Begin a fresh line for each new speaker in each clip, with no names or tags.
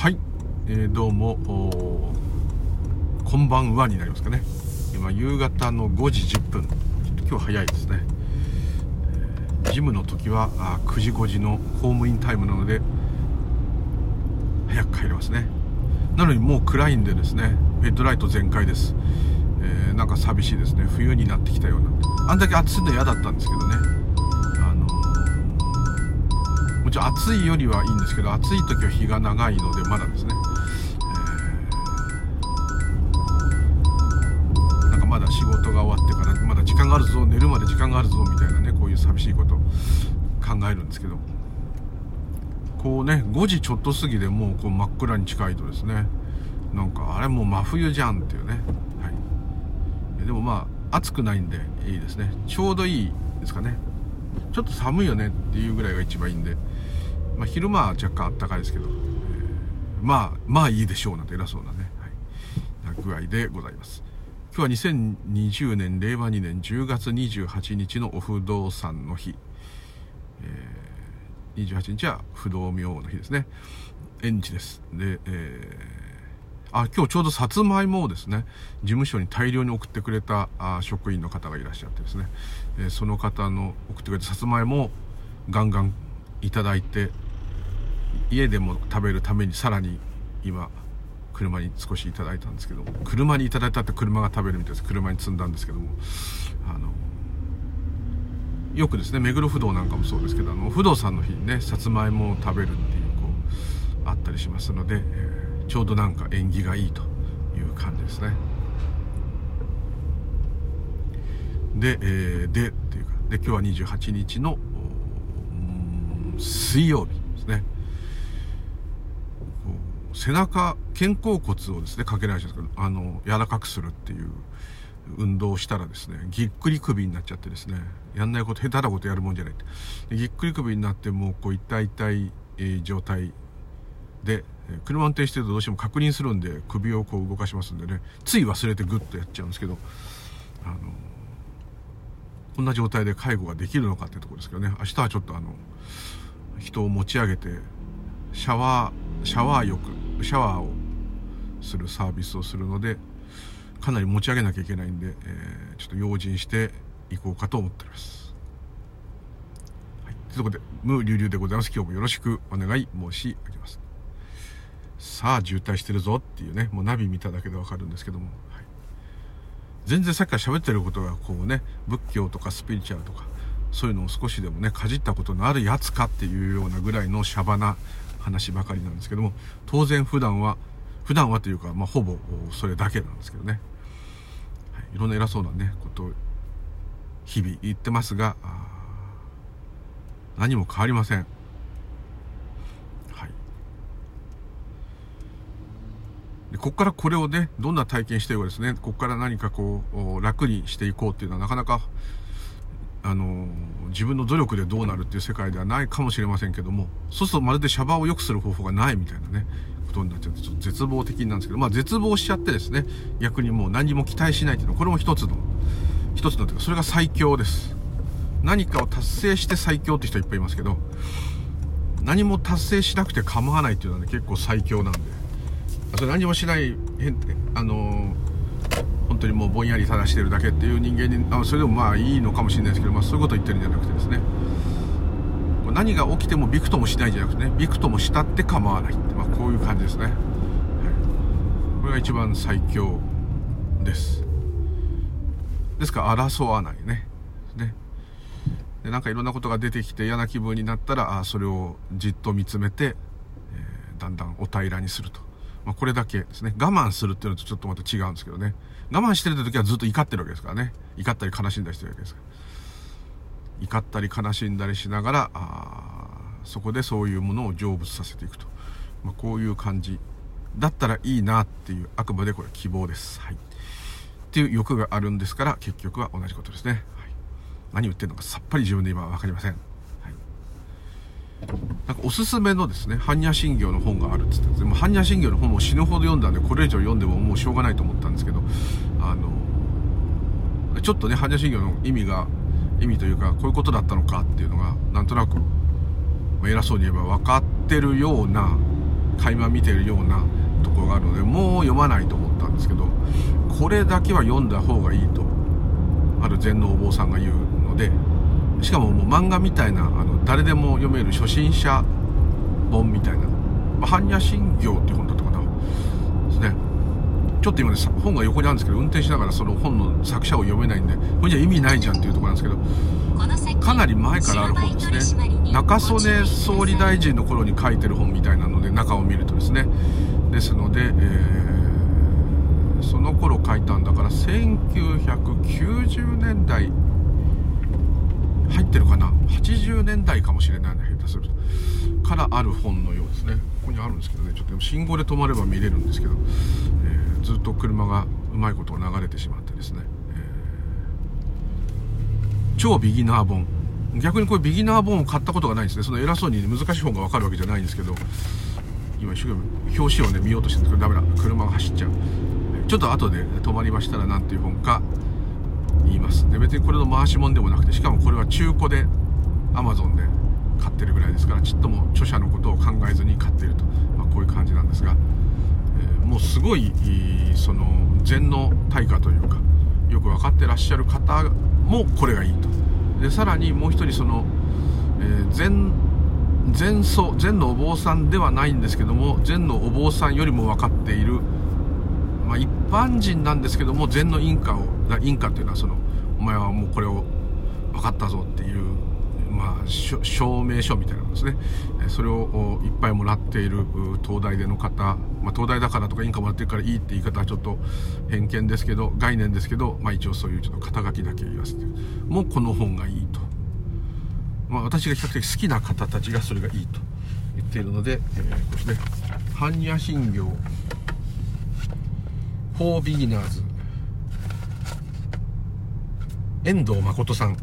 はい、えー、どうも。こんばんはになりますかね。今夕方の5時10分。今日早いですね、えー、ジムの時はあ9時5時のホームインタイムなので早く帰れますね。なのにもう暗いんでですね。ヘッドライト全開です、えー、なんか寂しいですね。冬になってきたような。あんだけ暑いの嫌だったんですけどね。もちろん暑いよりはいいんですけど暑い時は日が長いのでまだですね、なんかまだ仕事が終わってからまだ時間があるぞ寝るまで時間があるぞみたいなねこういう寂しいこと考えるんですけどこうね5時ちょっと過ぎでもうこう真っ暗に近いとですねなんかあれもう真冬じゃんっていうね、はい、でもまあ暑くないんでいいですね。ちょうどいいですかね。ちょっと寒いよねっていうぐらいが一番いいんで。まあ、昼間は若干あったかいですけど、えー、まあまあいいでしょうなんて偉そうなね、はい、な具合でございます。今日は2020年令和2年10月28日のお不動産の日、えー、28日は不動明王の日ですね。縁日です。で、えー、あ今日ちょうどさつまいもをですね事務所に大量に送ってくれたあ職員の方がいらっしゃってですね、えー、その方の送ってくれたさつまいもをガンガンいただいて家でも食べるためにさらに今車に少しいただいたんですけども車にいただいたって車が食べるみたいです。車に積んだんですけども。あのよくですね目黒不動なんかもそうですけどあの不動産の日にねさつまいもを食べるっていうこうあったりしますので、えー、ちょうどなんか縁起がいいという感じですね。で、えー、でっていうかで今日は28日の水曜日ですね。背中肩甲骨をですねかけられちゃうあの柔らかくするっていう運動をしたらですねぎっくり首になっちゃってですねやんないこと下手なことやるもんじゃないでぎっくり首になってもうこう痛い痛い、えー、状態で車運転してるとどうしても確認するんで首をこう動かしますんでねつい忘れてグッとやっちゃうんですけどあのこんな状態で介護ができるのかっていうところですけどね明日はちょっとあの人を持ち上げてシャワーシャワー浴シャワーをするサービスをするのでかなり持ち上げなきゃいけないんで、えー、ちょっと用心していこうかと思っております。はい、ということで無流々でございます今日もよろしくお願い申し上げます。さあ渋滞してるぞっていうねもうナビ見ただけでわかるんですけども、はい、全然さっきから喋ってることがこうね仏教とかスピリチュアルとかそういうのを少しでもねかじったことのあるやつかっていうようなぐらいのシャバな話ばかりなんですけども当然普段は普段はというか、まあ、ほぼそれだけなんですけどね、はい、いろんな偉そうなねことを日々言ってますが何も変わりません。はい。でここからこれをねどんな体験しているかですねここから何かこう楽にしていこうっていうのはなかなかあの自分の努力でどうなるっていう世界ではないかもしれませんけどもそうするとまるでシャバを良くする方法がないみたいなねことになっちゃってちょっと絶望的なんですけどまあ絶望しちゃってですね逆にもう何も期待しないっていうのはこれも一つの一つのというかそれが最強です。何かを達成して最強って人いっぱいいますけど何も達成しなくて構わないっていうのはね結構最強なんで。それ何もしない変あの当にもうぼんやり正してるだけっていう人間にあそれでもまあいいのかもしれないですけど、まあ、そういうことを言ってるんじゃなくてですね。何が起きてもびくともしないじゃなくてねびくともしたって構わないって、まあ、こういう感じですね、はい、これが一番最強です。ですから争わないね。ね。でなんかいろんなことが出てきて嫌な気分になったらあそれをじっと見つめて、えー、だんだんお平らにすると。まあ、これだけですね。我慢するっていうのとちょっとまた違うんですけどね。我慢してる時はずっと怒ってるわけですからね。怒ったり悲しんだりしてるわけですから。怒ったり悲しんだりしながら、あそこでそういうものを成仏させていくと。まあ、こういう感じだったらいいなっていう、あくまでこれ希望です。はい。っていう欲があるんですから、結局は同じことですね。はい、何言ってるのかさっぱり自分で今は分かりません。なんかおすすめのですね、般若心経の本があるっつって、でも般若心経の本も死ぬほど読んだんで、これ以上読んでももうしょうがないと思ったんですけど、あの、ちょっとね、般若心経の意味が、意味というか、こういうことだったのかっていうのが、なんとなく、偉そうに言えば分かってるような垣間見てるようなところがあるのでもう読まないと思ったんですけどこれだけは読んだ方がいいとある禅のお坊さんが言うのでしかももう漫画みたいなあの誰でも読める初心者本みたいな「般若心経」っていう本だったかな。ですね。ちょっと今ね本が横にあるんですけど運転しながらその本の作者を読めないんでこれじゃ意味ないじゃんっていうところなんですけどかなり前からある本ですね。中曽根総理大臣の頃に書いてる本みたいなので中を見るとですね。ですので、えー、その頃書いたんだから1990年代入ってるかな？80年代かもしれないね下手すると。からある本のようですね。ここにあるんですけどね。ちょっと信号で止まれば見れるんですけど、えー、ずっと車がうまいこと流れてしまってですね、えー、超ビギナー本。逆にこれビギナー本を買ったことがないんですね。その偉そうに難しい本が分かるわけじゃないんですけど。今一生懸命表紙をね見ようとしてるんですけどダメだ。車が走っちゃう。ちょっと後で止まりましたら何ていう本か言います。で別にこれの回し物でもなくてしかもこれは中古で Amazon で買ってるぐらいですからちっとも著者のことを考えずに買っていると、まあ、こういう感じなんですが、えー、もうすごいその禅の対価というかよく分かってらっしゃる方もこれがいいと。でさらにもう一人その、えー、禅禅僧禅のお坊さんではないんですけども禅のお坊さんよりも分かっている、まあ、一般人なんですけども禅の印鑑を印鑑っていうのはそのお前はもうこれを分かったぞっていう、まあ、証明書みたいなのですね。それをいっぱいもらっている東大での方、まあ、東大だからとか印鑑もらってるからいいって言い方はちょっと偏見ですけど概念ですけど、まあ、一応そういうちょっと肩書きだけ言わせて。もうこの本がいいと。まあ、私が比較的好きな方たちがそれがいいと言っているので、えー、こうですね般若心経。For beginners 遠藤誠さん。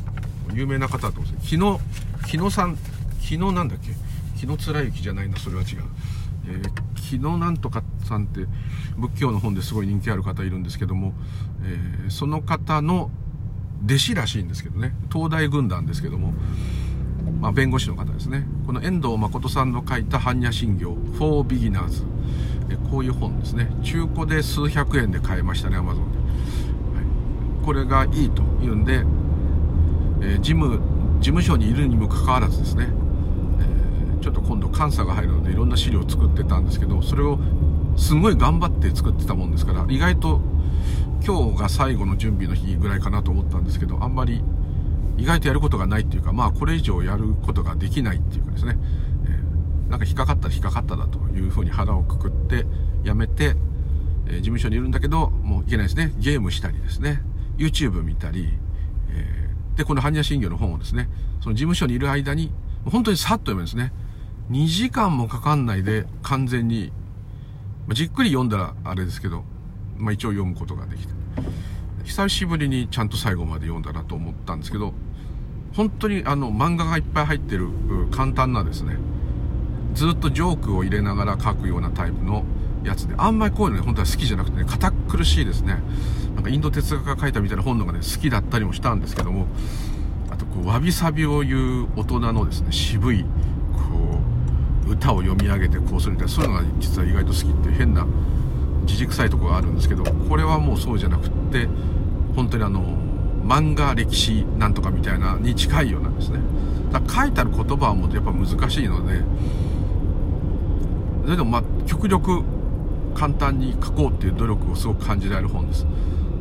有名な方だと思うんですけど日野さん。日野なんだっけ？日野貫之じゃないな。それは違う、えー、日野なんとかさんって仏教の本ですごい人気ある方いるんですけども、えー、その方の弟子らしいんですけどね。東大軍団ですけどもまあ、弁護士の方ですね。この遠藤誠さんの書いた般若心経 for beginners こういう本ですね。中古で数百円で買えましたね Amazon で、はい、これがいいというんで、えー、事務事務所にいるにもかかわらずですね、えー、ちょっと今度監査が入るのでいろんな資料を作ってたんですけどそれをすごい頑張って作ってたもんですから意外と今日が最後の準備の日ぐらいかなと思ったんですけどあんまり意外とやることがないっていうか、まあこれ以上やることができないっていうかですね、なんか引っかかったら引っかかっただというふうに腹をくくってやめて、えー、事務所にいるんだけど、もういけないですね。ゲームしたりですね、YouTube 見たり、えー、で、この般若心経の本をですね、その事務所にいる間に、本当にさっと読むんですね。2時間もかかんないで完全に、まあ、じっくり読んだらあれですけど、まあ一応読むことができて。久しぶりにちゃんと最後まで読んだなと思ったんですけど、本当にあの漫画がいっぱい入ってる簡単なですねずっとジョークを入れながら書くようなタイプのやつであんまりこういうのね本当は好きじゃなくてね堅苦しいですね。なんかインド哲学が書いたみたいな本のがね好きだったりもしたんですけどもあとこうわびさびを言う大人のですね渋いこう歌を読み上げてこうするみたいなそういうのが実は意外と好きっていう変なじじくさいとこがあるんですけどこれはもうそうじゃなくって本当にあの漫画歴史なんとかみたいなに近いようなんですね。だから書いてある言葉はもうやっぱ難しいのでそれでもまあ極力簡単に書こうっていう努力をすごく感じられる本です。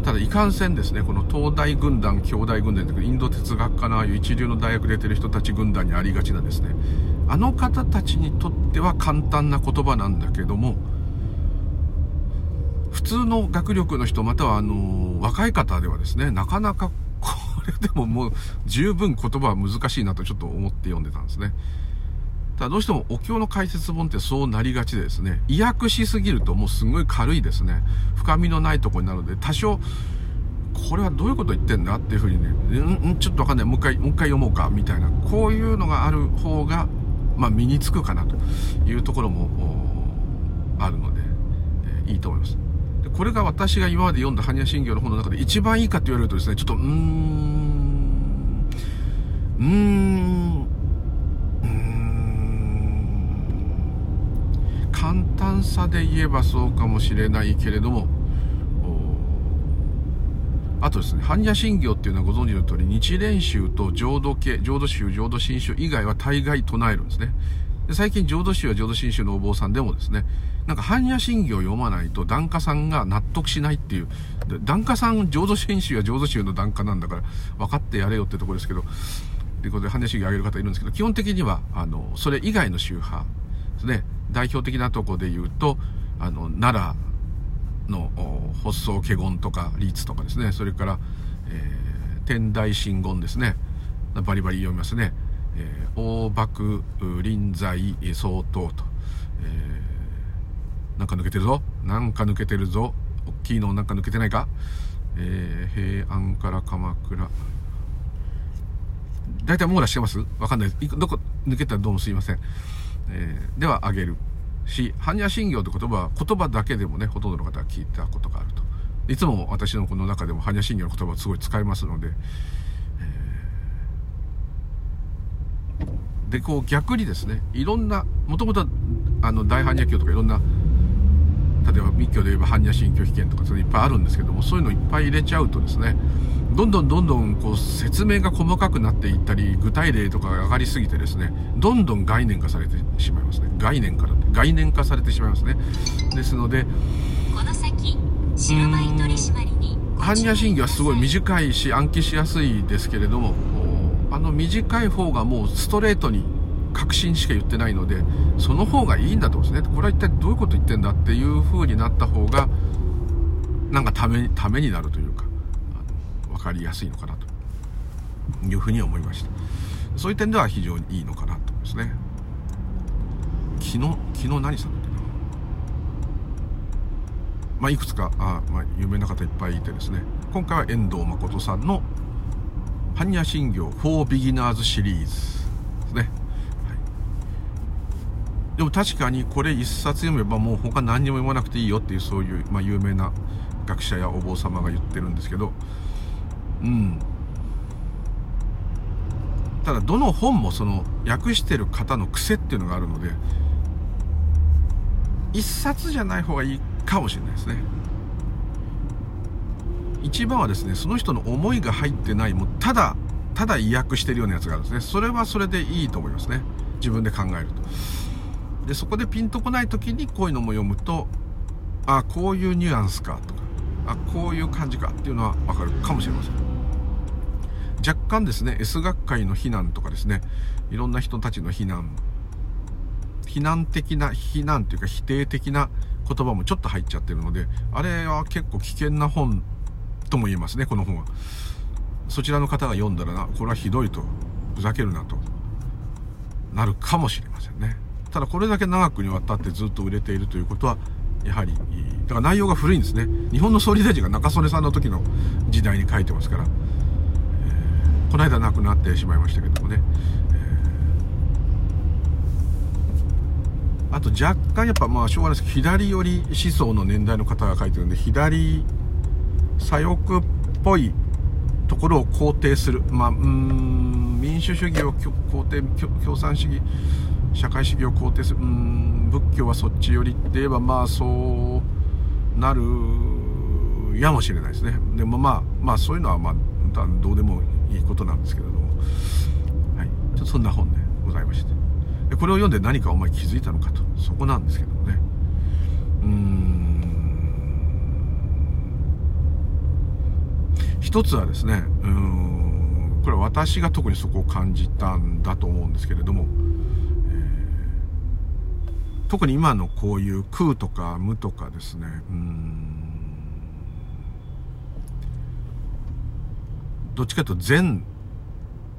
ただいかんせんですねこの東大軍団兄弟軍団というインド哲学科のああいう一流の大学出てる人たち軍団にありがちなですね。あの方たちにとっては簡単な言葉なんだけども普通の学力の人またはあの若い方ではですねなかなかこれでももう十分言葉は難しいなとちょっと思って読んでたんですね。ただどうしてもお経の解説本ってそうなりがちでですね意訳しすぎるともうすごい軽いですね深みのないとこになるので多少これはどういうこと言ってんだっていうふうにね、うん、ちょっとわかんない。もう一回、もう一回読もうか、みたいな。こういうのがある方が、まあ身につくかなというところもあるので、えー、いいと思います。でこれが私が今まで読んだ般若心経の本の中で一番いいかって言われるとですね、ちょっと、うーん、うーん、簡単さで言えばそうかもしれないけれどもあとですね般若心経っていうのはご存知の通り日蓮宗と浄土系浄土宗浄土真宗以外は大概唱えるんですね。で最近浄土宗や浄土真宗のお坊さんでもですねなんか般若心経を読まないと檀家さんが納得しないっていう檀家さん浄土真宗や浄土宗の檀家なんだから分かってやれよってところですけどということで般若心経をあげる方いるんですけど基本的にはあのそれ以外の宗派ですね。代表的なとこで言うとあの奈良の発想華厳とか律とかですね。それから、えー、天台真言ですね。バリバリ読みますね、えー、大幕臨在相当と、えー、なんか抜けてるぞ。なんか抜けてるぞ。大きいのなんか抜けてないか、えー、平安から鎌倉。大体網羅してます？わかんない。です。どこ抜けたらどうもすいません。えー、では、あげる。し、般若心経って言葉は言葉だけでもね、ほとんどの方は聞いたことがあると。いつも私のこの中でも般若心経の言葉をすごい使いますので、えー、で、こう逆にですね、いろんな、もともとあの大般若経とかいろんな、例えば密教で言えば般若心経被験とかそれいっぱいあるんですけども、そういうのいっぱい入れちゃうとですね、どんどんどんどんこう説明が細かくなっていったり具体例とかが上がりすぎてですねどんどん概念化されてしまいますね。概念から概念化されてしまいますね。ですのでこの先白バイ取締りに般若心経はすごい短いし暗記しやすいですけれどもあの短い方がもうストレートに確信しか言ってないのでその方がいいんだとですね。これは一体どういうこと言ってんだっていう風になった方がなんかためためになるというかかりやすいのかなと。いうふうに思いました。そういう点では非常にいいのかなと思いますね。昨日昨日何したんだっけな。まあいくつかあ、まあ、有名な方いっぱいいてですね。今回は遠藤誠さんの「般若心経 for Beginners」シリーズですね、でも確かにこれ一冊読めばもう他何にも読まなくていいよっていうそういう、まあ、有名な学者やお坊様が言ってるんですけどうん。ただどの本もその訳してる方の癖っていうのがあるので一冊じゃない方がいいかもしれないですね。一番はですねその人の思いが入ってないもうただただ意訳してるようなやつがあるんですね。それはそれでいいと思いますね。自分で考えると。でそこでピンとこない時にこういうのも読むとあこういうニュアンスかとかあこういう感じかっていうのは分かるかもしれません。若干ですね S 学会の非難とかですねいろんな人たちの非難。非難的な非難というか否定的な言葉もちょっと入っちゃってるのであれは結構危険な本とも言えますねこの本は。そちらの方が読んだらなこれはひどいとふざけるなとなるかもしれませんね。ただこれだけ長くにわたってずっと売れているということはやはりだから内容が古いんですね。日本の総理大臣が中曽根さんの時の時代に書いてますからこの間亡くなってしまいましたけどもね、えー、あと若干やっぱまあしょうがないですけど左寄り思想の年代の方が書いてるんで左左翼っぽいところを肯定する。まあうん民主主義を肯定共産主義社会主義を肯定する。うん仏教はそっち寄りって言えばまあそうなるやもしれないですね。でもまあまあそういうのはまあどうでもことなんですけれども、はい、ちょっとそんな本でございまして。でこれを読んで何かお前気づいたのかと。そこなんですけどもね。うーん。一つはですねうん。これは私が特にそこを感じたんだと思うんですけれども、えー、特に今のこういう空とか無とかですね。うん。どっちかというと禅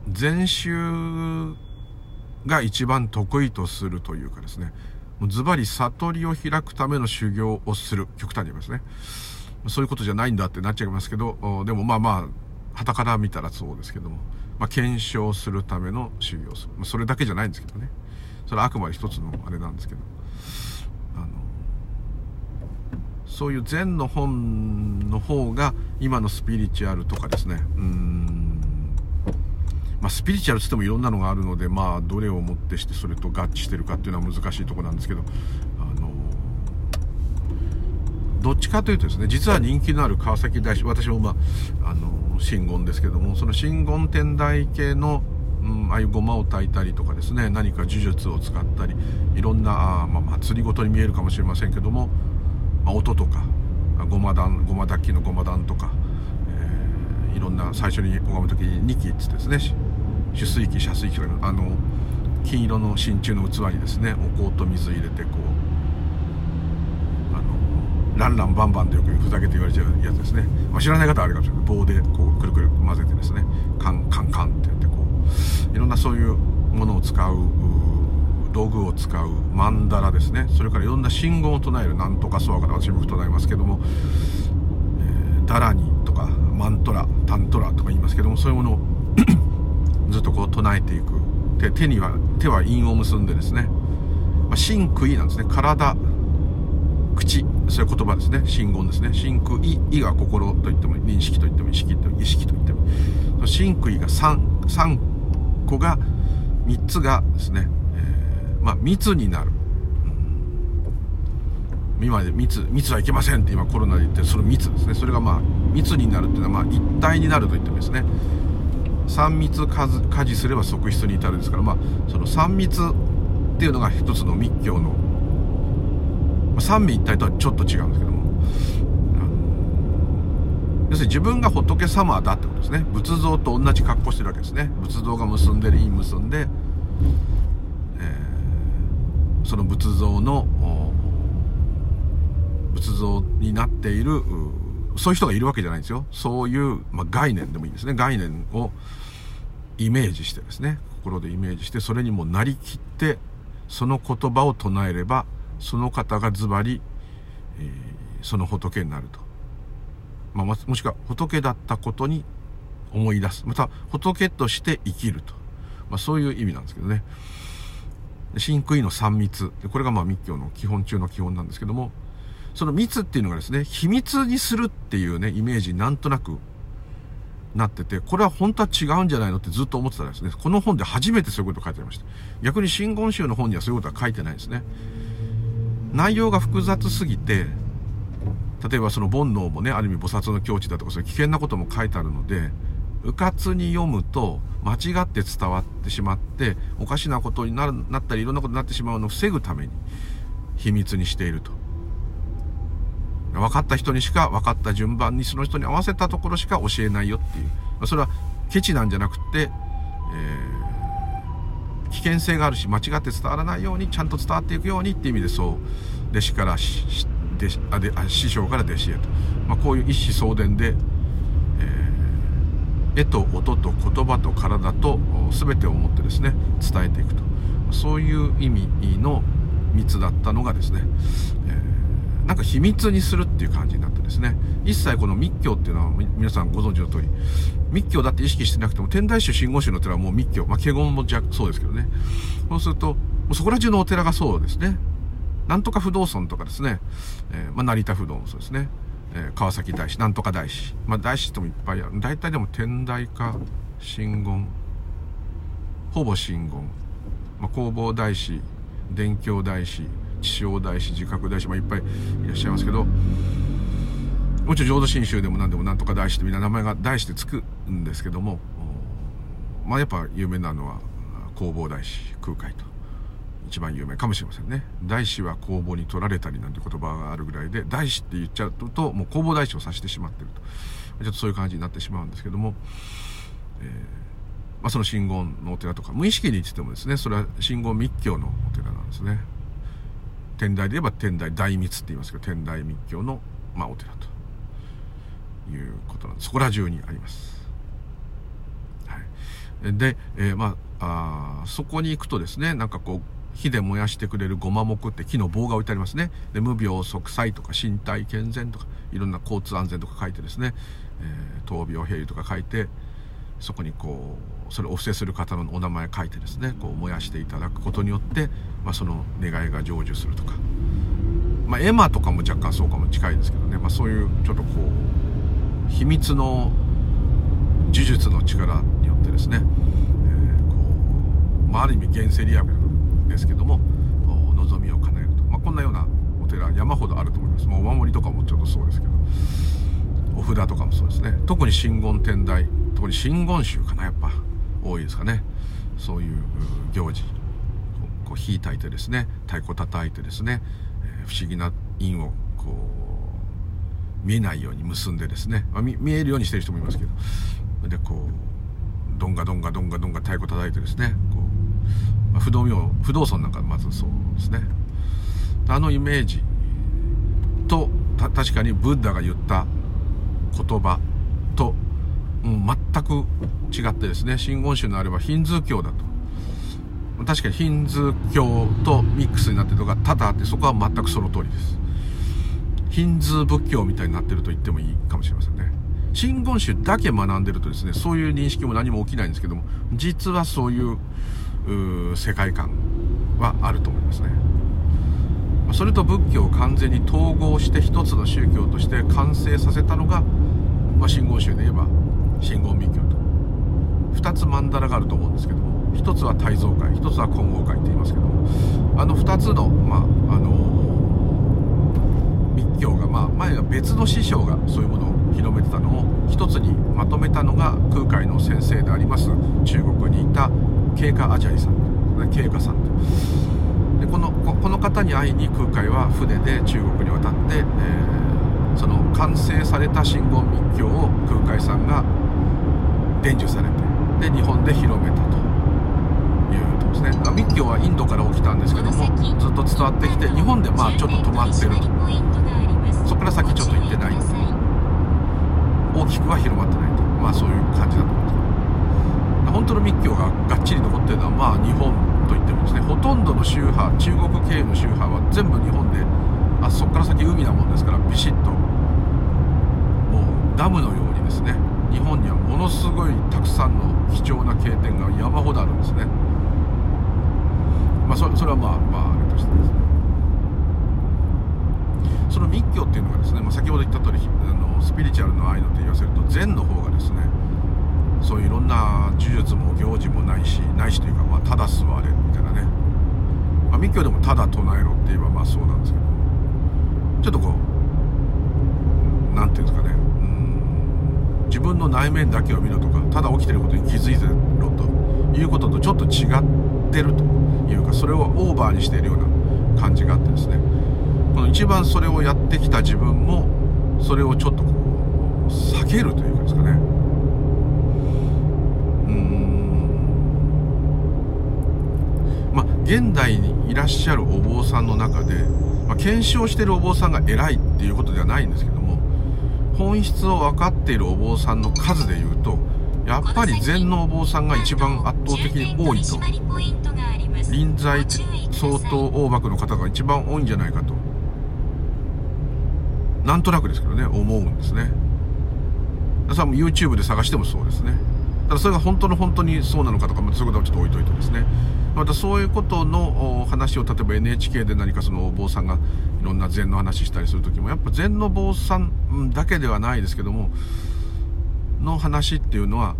禅宗が一番得意とするというかですね。ズバリ悟りを開くための修行をする極端に言いますね。そういうことじゃないんだってなっちゃいますけどでもまあまあ旗から見たらそうですけども、まあ、検証するための修行をする、ま、それだけじゃないんですけどね。それはあくまで一つのあれなんですけどあのそういう禅の本の方が今のスピリチュアルとかですね。うん。まあ、スピリチュアルつってもいろんなのがあるのでまあどれをもってしてそれと合致してるかっていうのは難しいとこなんですけどあのどっちかというとですね実は人気のある川崎大師私もまああの真言ですけどもその真言天台系のうん、ああいうごまを炊いたりとかですね何か呪術を使ったりいろんなあ、まあ、祭りごとに見えるかもしれませんけども、まあ、音とかごま団ごま炊きのごま団とか、えー、いろんな最初に拝む時に2基っつってですね取水器遮水器とかあの金色の真鍮の器にですねお香と水入れてこうあのランランバンバンとよくふざけて言われちゃうやつですね、まあ、知らない方はあるかもしれない。棒でこうくるくる混ぜてですねカンカンカンってやってこういろんなそういうものを使う道具を使うマンダラですね。それからいろんな信号を唱えるなんとかソワから私も唱えますけども、え、ダラニとかマントラタントラとか言いますけどもそういうものを ずっとこう唱えていく。手手には手は陰を結んでですね、まあ、真空意なんですね。体口そういう言葉ですね。真言ですね。真空意意が心といっても認識といっても意識と意識といっても。真空意が 3, 3個が3つがですねまあ、密になる。今で密、密はいけませんって今コロナで言って、その密ですね。それがまあ、密になるっていうのは、まあ、一体になると言ってもですね。3密家事すれば側室に至るですから、まあ、その3密っていうのが一つの密教の、まあ、三位一体とはちょっと違うんですけども、要するに自分が仏様だってことですね。仏像と同じ格好してるわけですね。仏像が結んでる、因結んで、その仏像の仏像になっているそういう人がいるわけじゃないんですよ。そういう、まあ、概念でもいいんですね。概念をイメージしてですね。心でイメージしてそれにもなりきってその言葉を唱えればその方がズバリ、えー、その仏になると、まあ、もしくは仏だったことに思い出す。また仏として生きると、まあ、そういう意味なんですけどね。真空意の3密。これがまあ密教の基本中の基本なんですけども、その密っていうのがですね、秘密にするっていうね、イメージなんとなくなってて、これは本当は違うんじゃないのってずっと思ってたらですね、この本で初めてそういうこと書いてありました。逆に真言宗の本にはそういうことは書いてないですね。内容が複雑すぎて、例えばその煩悩もね、ある意味菩薩の境地だとかそういう危険なことも書いてあるので、迂闊に読むと間違って伝わってしまっておかしなことになるなったりいろんなことになってしまうのを防ぐために秘密にしていると。分かった人にしか分かった順番にその人に合わせたところしか教えないよっていう。それはケチなんじゃなくて、えー、危険性があるし間違って伝わらないようにちゃんと伝わっていくようにっていう意味でそう弟子から弟子あであ師匠から弟子へと、まあ、こういう一子相伝で絵と音と言葉と体と全てをもってですね伝えていくと。そういう意味の密だったのがですね、えー、なんか秘密にするっていう感じになってですね。一切この密教っていうのは皆さんご存知の通り密教だって意識してなくても天台宗真言宗の寺はもう密教。まあ華厳もそうですけどね。そうするとそこら中のお寺がそうですね。なんとか不動尊とかですね、えー、まあ、成田不動もそうですね。えー、川崎大師なんとか大師。まあ大師ともいっぱいある。大体でも天台か真言。ほぼ真言、まあ、弘法大師伝教大師地匠大師自覚大師、まあ、いっぱいいらっしゃいますけどもちろん浄土真宗でも何でもなんとか大師ってみんな名前が大師でつくんですけどもまあやっぱ有名なのは弘法大師空海と。一番有名かもしれませんね。大師は公募に取られたりなんて言葉があるぐらいで大師って言っちゃうともう公募大師を指してしまってると。ちょっとそういう感じになってしまうんですけども、えー、まあ、その真言のお寺とか無意識に言っててもですねそれは真言密教のお寺なんですね。天台で言えば天台大密って言いますけど天台密教の、まあ、お寺と。いうことなんです。そこら中にあります。はい。で、えー、まああそこに行くとですねなんかこう火で燃やしてくれるごま木って木の棒が置いてありますね。で、無病息災とか身体健全とか、いろんな交通安全とか書いてですね、えー、闘病平癒とか書いて、そこにこう、それをお布施する方のお名前書いてですね、こう燃やしていただくことによって、まあ、その願いが成就するとか。まあ、エマとかも若干そうかも近いですけどね、まあ、そういうちょっとこう、秘密の呪術の力によってですね、えー、こう、まあ、ある意味現世リアルですけども望みを叶えると、まあ、こんなようなお寺山ほどあると思います。もうお守りとかもちょっとそうですけど。お札とかもそうですね。特に真言天台特に真言宗かなやっぱ。多いですかね。そういう行事。こう引いたいてですね。太鼓叩いてですね、えー、不思議な印をこう見えないように結んでですね、まあ、見えるようにしてる人もいますけど。でこうどんがどんがどんがどんが太鼓叩いてですね。こ、あ、不動明不動尊なんかまずそうですね。あのイメージと確かにブッダが言った言葉と、うん、全く違ってですね。真言宗のあればヒンズー教だと。確かにヒンズー教とミックスになってるとかただあってそこは全くその通りです。ヒンズー仏教みたいになってると言ってもいいかもしれませんね。真言宗だけ学んでるとですねそういう認識も何も起きないんですけども実はそういう世界観はあると思いますね。それと仏教を完全に統合して一つの宗教として完成させたのが、まあ、真言宗で言えば真言密教と。2つ曼荼羅があると思うんですけども1つは大蔵会1つは金剛会って言いますけどもあの2つの、まああの密教が、まあ、前は別の師匠がそういうものを広めてたのを1つにまとめたのが空海の先生であります中国にいた慶華アジャイさん。慶華さんと。でこのこの方に会いに空海は船で中国に渡って、えー、その完成された真言密教を空海さんが伝授されてで日本で広めたというとですね。密教はインドから起きたんですけどもずっと伝わってきて日本でまあちょっと止まってると。そこから先ちょっと行ってない大きくは広まってないと。まあそういう感じだと思います。本当の密教ががっちり残ってるのはまあ日本といってもですねほとんどの宗派中国系の宗派は全部日本であそこから先海なもんですからビシッともうダムのようにですね日本にはものすごいたくさんの貴重な経典が山ほどあるんですね。まあそれそれはまあまああれとしてですね。その密教っていうのがですね、まあ、先ほど言った通りあのスピリチュアルの愛のって言わせると禅の方がですねそういろんな呪術も行事もないしないしというか、まあ、ただ座れみたいなね、まあ、密教でもただ唱えろって言えばまあそうなんですけど。ちょっとこう何て言うんですかね。うん。自分の内面だけを見ろとかただ起きてることに気づいてろということとちょっと違ってるというかそれをオーバーにしているような感じがあってですね。この一番それをやってきた自分もそれをちょっとこう避けるというかですかね。ま現代にいらっしゃるお坊さんの中で、まあ、検証してるお坊さんが偉いっていうことではないんですけども本質を分かっているお坊さんの数でいうとやっぱり禅のお坊さんが一番圧倒的に多いと。臨在相当大幕の方が一番多いんじゃないかと。なんとなくですけどね思うんですね。さんも YouTube で探してもそうですね。ただそれが本当の本当にそうなのかとか、まあ、そういうことはちょっと置いといてですね。またそういうことの話を例えば NHK で何かそのお坊さんがいろんな禅の話したりする時もやっぱ禅の坊さんだけではないですけどもの話っていうのは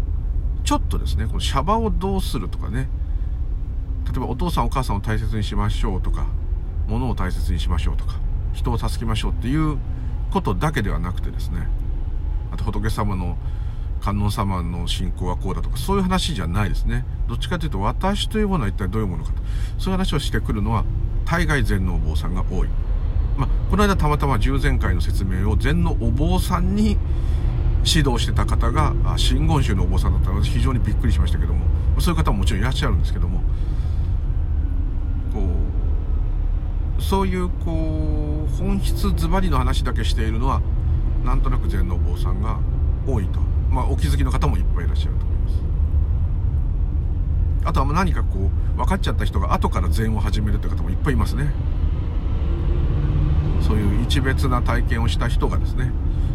ちょっとですねこのシャバをどうするとかね例えばお父さんお母さんを大切にしましょうとか物を大切にしましょうとか人を助けましょうっていうことだけではなくてですねあと仏様の観音様の信仰はこうだとか、そういう話じゃないですね。どっちかというと、私というものは一体どういうものかと。そういう話をしてくるのは、大概禅のお坊さんが多い。まあ、この間たまたま従前会の説明を禅のお坊さんに指導してた方が、真言宗のお坊さんだったので非常にびっくりしましたけども、そういう方ももちろんいらっしゃるんですけども、こう、そういう、こう、本質ズバリの話だけしているのは、なんとなく禅のお坊さんが多いと。まあ、お気づきの方もいっぱいいらっしゃるとあとは何かこう分かっちゃった人が後から禅を始めるという方もいっぱいいますね。そういう一別な体験をした人がですね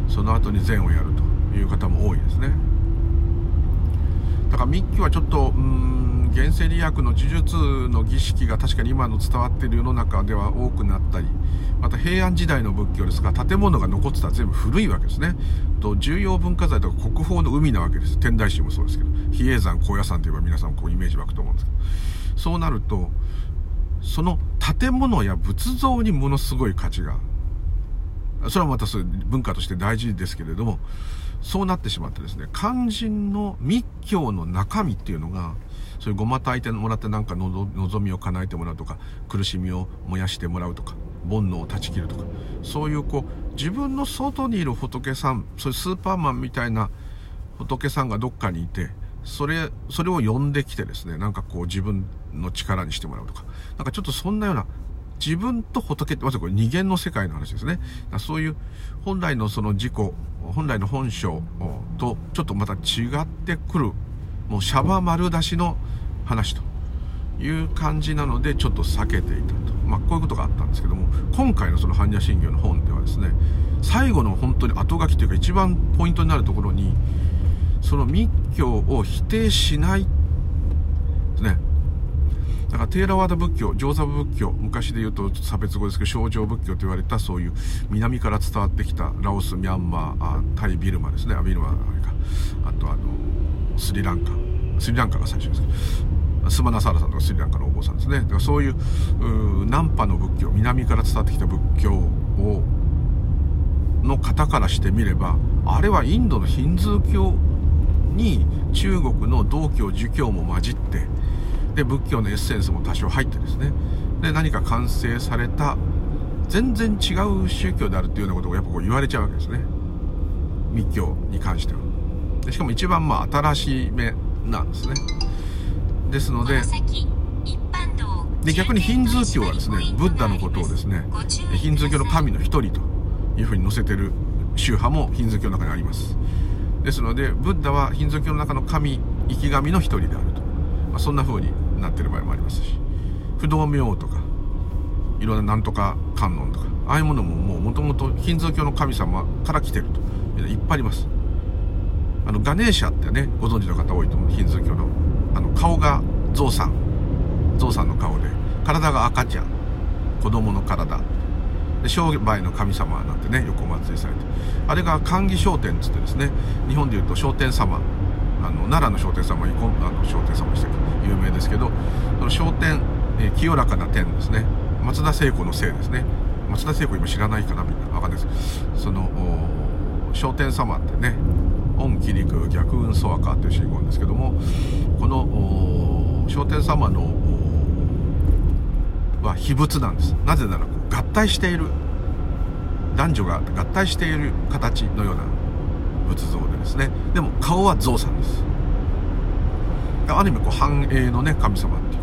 その後に禅をやるという方も多いですね。だから密教はちょっとうん原生理学の呪術の儀式が確かに今の伝わっている世の中では多くなったりまた平安時代の仏教ですが建物が残ってたら全部古いわけですね。と重要文化財とか国宝の海なわけです。天台宗もそうですけど。比叡山高野山といえば皆さんこうイメージ湧くと思うんですけど。そうなるとその建物や仏像にものすごい価値がそれはまたそれ文化として大事ですけれども、そうなってしまってですね、肝心の密教の中身っていうのが、そういうごま炊いてもらってなんか望みを叶えてもらうとか、苦しみを燃やしてもらうとか、煩悩を断ち切るとか、そういうこう、自分の外にいる仏さん、そういうスーパーマンみたいな仏さんがどっかにいて、それ、それを呼んできてですね、なんかこう自分の力にしてもらうとか、なんかちょっとそんなような、自分と仏って、まずこれ二元の世界の話ですね。そういう本来のその自己、本来の本性とちょっとまた違ってくる、もうシャバ丸出しの話という感じなので、ちょっと避けていたと。まあこういうことがあったんですけども、今回のその般若心経の本ではですね、最後の本当に後書きというか一番ポイントになるところに、その密教を否定しないですね。だからテーラワーダ仏教上座部仏教昔で言うと差別語ですけど象状仏教と言われたそういう南から伝わってきたラオスミャンマータイビルマですね。あビルマあれか。あとあのスリランカ。スリランカが最初です。スマナサーラさんとかスリランカのお坊さんですね。だからそういう南波の仏教南から伝わってきた仏教をの方からしてみればあれはインドのヒンズー教に中国の道教儒教も混じってで仏教のエッセンスも多少入ってですね。で何か完成された全然違う宗教であるっていうようなことをやっぱこう言われちゃうわけですね。密教に関しては。でしかも一番まあ新しい目なんですね。ですのでで逆にヒンズー教はですねブッダのことをですねヒンズー教の神の一人というふうに載せてる宗派もヒンズー教の中にあります。ですのでブッダはヒンズー教の中の神生き神の一人であると、まあ、そんな風になってる場合もありますし不動明王とかいろんななんとか観音とかああいうものももうもともとヒンズー教の神様から来てるといっぱいあります。あのガネーシャってねご存知の方多いと思うヒンズー教の。あの顔がゾウさん。ゾウさんの顔で。体が赤ちゃん。子供の体。で商売の神様なんてねよくお祭りされて。あれが寛義商店っつってですね日本でいうと商店様。あの奈良の商店様あの商店様した有名ですけどその商店、えー、清らかな天ですね。松田聖子のせいですね。松田聖子今知らないかなみんな。わかんないです。その商店様ってね恩切陸逆運ソアカっていう信号ですけどもこの商店様のは秘仏なんです。なぜなら合体している男女が合体している形のような仏像でですね。でも顔は象さんです。ある意味こう繁栄のね神様っていう。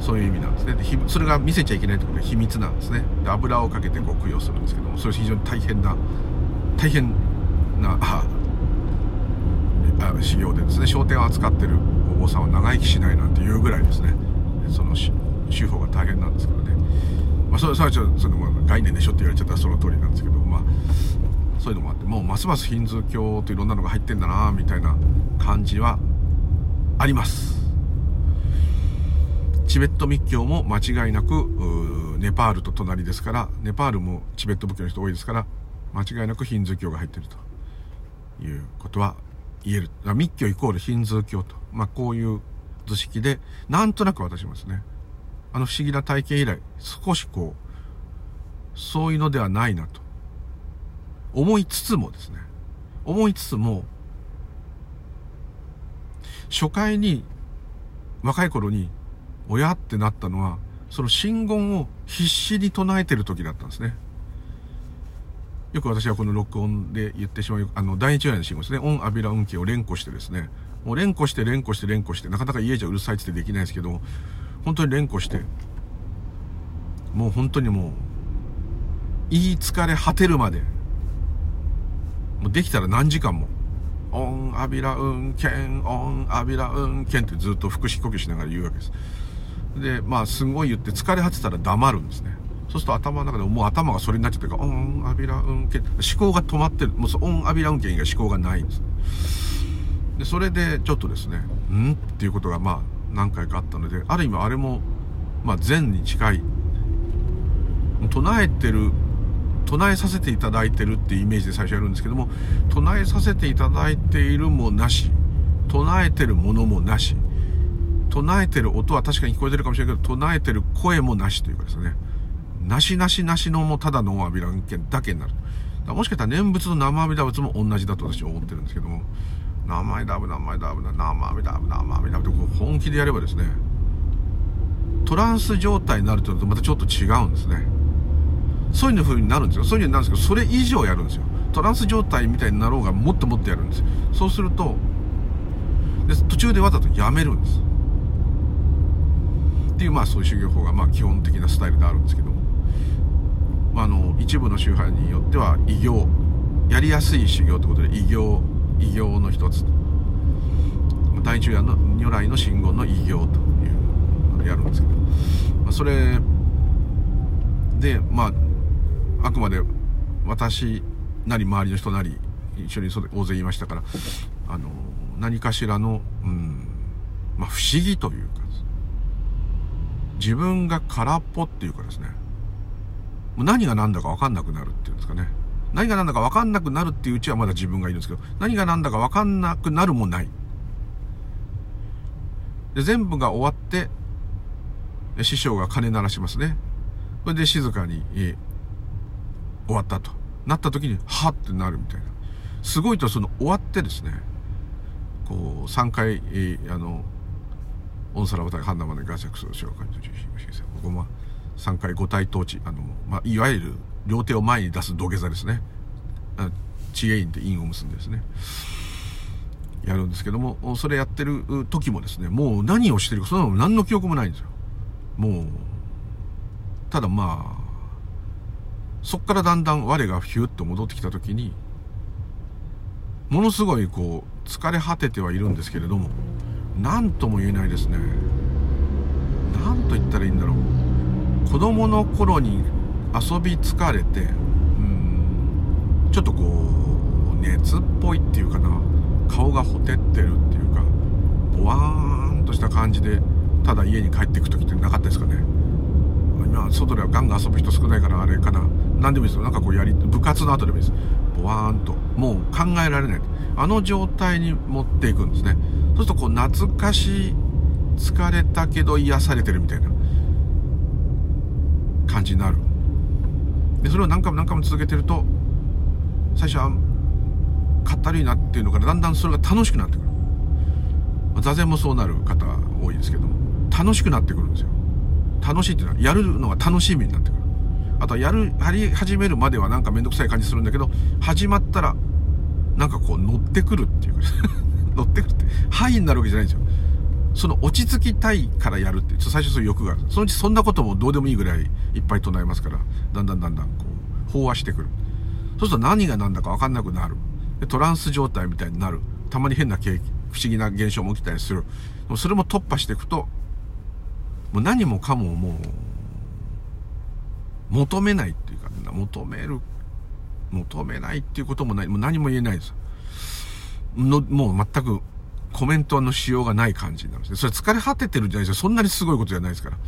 そういう意味なんですね。でそれが見せちゃいけないところで秘密なんですね。で油をかけてこう供養するんですけどもそれ非常に大変な大変なあ修行でですね。商店を扱ってるお坊さんは長生きしないなんていうぐらいですね。その手法が大変なんですけどね。まあそれはちょっとその概念でしょって言われちゃったらその通りなんですけどまあそういうのもあってもうますますヒンズー教といろんなのが入ってんだなみたいな感じはあります。チベット密教も間違いなくネパールと隣ですからネパールもチベット仏教の人多いですから間違いなくヒンズー教が入ってるということは言える。密教イコールヒンズー教と、まあ、こういう図式でなんとなく私もですね。あの不思議な体験以来、少しこう、そういうのではないなと、思いつつもですね、思いつつも、初回に、若い頃に、親ってなったのは、その信言を必死に唱えてる時だったんですね。よく私はこの録音で言ってしまう、あの、第一話の信号ですね。オン、アビラ、運気を連呼してですね。もう連呼して連呼して連呼して、なかなか家じゃうるさいってできないですけど、本当に連呼してもう本当にもう言い疲れ果てるまでもうできたら何時間も「オンアビラウンケンオンアビラウンケン」ってずっと腹式呼吸しながら言うわけですでまあすごい言って疲れ果てたら黙るんですねそうすると頭の中でもう頭がそれになっちゃってるから「オンアビラウンケン」思考が止まってる。もうオンアビラウンケン以外思考がない。んですでそれでちょっとですね「ん?」っていうことがまあ何回かあったのである意味あれも、まあ、禅に近い。唱えてる唱えさせていただいてるっていうイメージで最初やるんですけども唱えさせていただいているもなし唱えてるものもなし唱えてる音は確かに聞こえてるかもしれないけど唱えてる声もなしというかですね。なしなしなしのもただの阿弥陀仏だけになる。もしかしたら念仏の生阿弥陀仏も同じだと私は思ってるんですけども、名前だぶ、名前だぶ、生阿弥陀仏、生阿弥陀仏って本気でやればですね、トランス状態になるというのとまたちょっと違うんですね。そういう風になるんですよ。そういう風になるんですけど、それ以上やるんですよ。トランス状態みたいになろうがもっともっとやるんです。そうすると、で途中でわざとやめるんです。っていう、まあそういう修行法が、まあ基本的なスタイルであるんですけど、あ、の、一部の宗派によっては、異業、やりやすい修行ということで、異業、異業の一つ。大中夜の如来の信言の異業というのでやるんですけど、まあ、それで、まあ、あくまで私なり周りの人なり一緒に大勢いましたからあの何かしらの、うんまあ、不思議というか自分が空っぽっていうかですね。もう何が何だか分かんなくなるっていうんですかね。何が何だか分かんなくなるっていううちはまだ自分がいるんですけど何が何だか分かんなくなるもない。で全部が終わって師匠が鐘鳴らしますね。それで静かに、終わったと。なった時にはってなるみたいな。すごいとその終わってですねこう3回、あのオンサラバタイハンダマネガジャクソー召喚と重心ここも3回五体統治あの、まあ、いわゆる両手を前に出す土下座ですね。知恵院で印を結んでですね。やるんですけどもそれやってる時もですねもう何をしてるかそんなの何の記憶もないんですよ。もうただまあそっからだんだん我がヒュッと戻ってきた時にものすごいこう疲れ果ててはいるんですけれども何とも言えないですね。何と言ったらいいんだろう。子供の頃に遊び疲れてうんちょっとこう熱っぽいっていうかな顔がほてってるっていうかボワーンとした感じでただ家に帰っていく時ってなかったですかね。今外ではガンガン遊ぶ人少ないからあれかな。何でもいいですよ。なんかこうやり部活の後でもいいです。ボワーンと。もう考えられない。あの状態に持っていくんですね。そうするとこう懐かし疲れたけど癒されてるみたいな。感じになる。でそれを何回も何回も続けてると最初はかったるいなっていうのからだんだんそれが楽しくなってくる。座禅もそうなる方多いですけども楽しくなってくるんですよ。楽しいっていうのはやるのが楽しみになってくる。あとはやるやり始めるまではなんかめんどくさい感じするんだけど始まったらなんかこう乗ってくるっていうか 乗ってくるって範囲になるわけじゃないんですよ。その落ち着きたいからやるって最初そういう欲がある。そのうちそんなこともどうでもいいぐらいいっぱい唱えますから。だんだんだんだんこう飽和してくる。そうすると何が何だか分かんなくなる。でトランス状態みたいになる。たまに変な景気不思議な現象も起きたりする。それも突破していくともう何もかももう求めないっていうか、求める、求めないっていうこともない、もう何も言えないです。のもう全くコメントのしようがない感じになるんですね。それ疲れ果ててるんじゃないですよ。そんなにすごいことじゃないですから。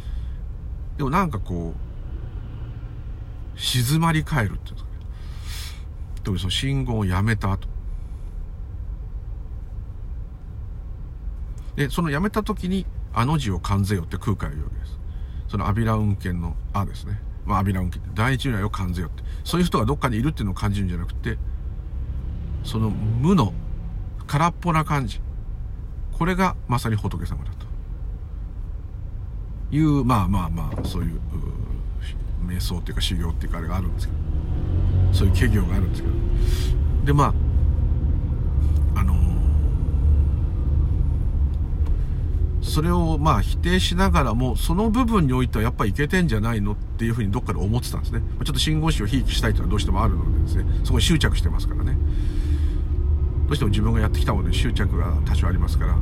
でもなんかこう、静まり返るっていうかね。特にその信号をやめた後。で、そのやめた時に、あの字を感ぜよって空海を言うわけです。そのアビラ運転のあですね。まあ、アビラ運転。第一由来を感ぜよって。そういう人がどっかにいるっていうのを感じるんじゃなくて、その無の空っぽな感じ。これがまさに仏様だと。いう、まあまあまあ、そういう、う瞑想っていうか修行っていうかあれがあるんですけど。そういう企業があるんですけど。で、まああの、それをまあ否定しながらも、その部分においてはやっぱりいけてんじゃないのっていうふうにどっかで思ってたんですね。ちょっと信号師をひいきしたいというのはどうしてもあるのでですね、そこに執着してますからね。どうしても自分がやってきたものに執着が多少ありますから、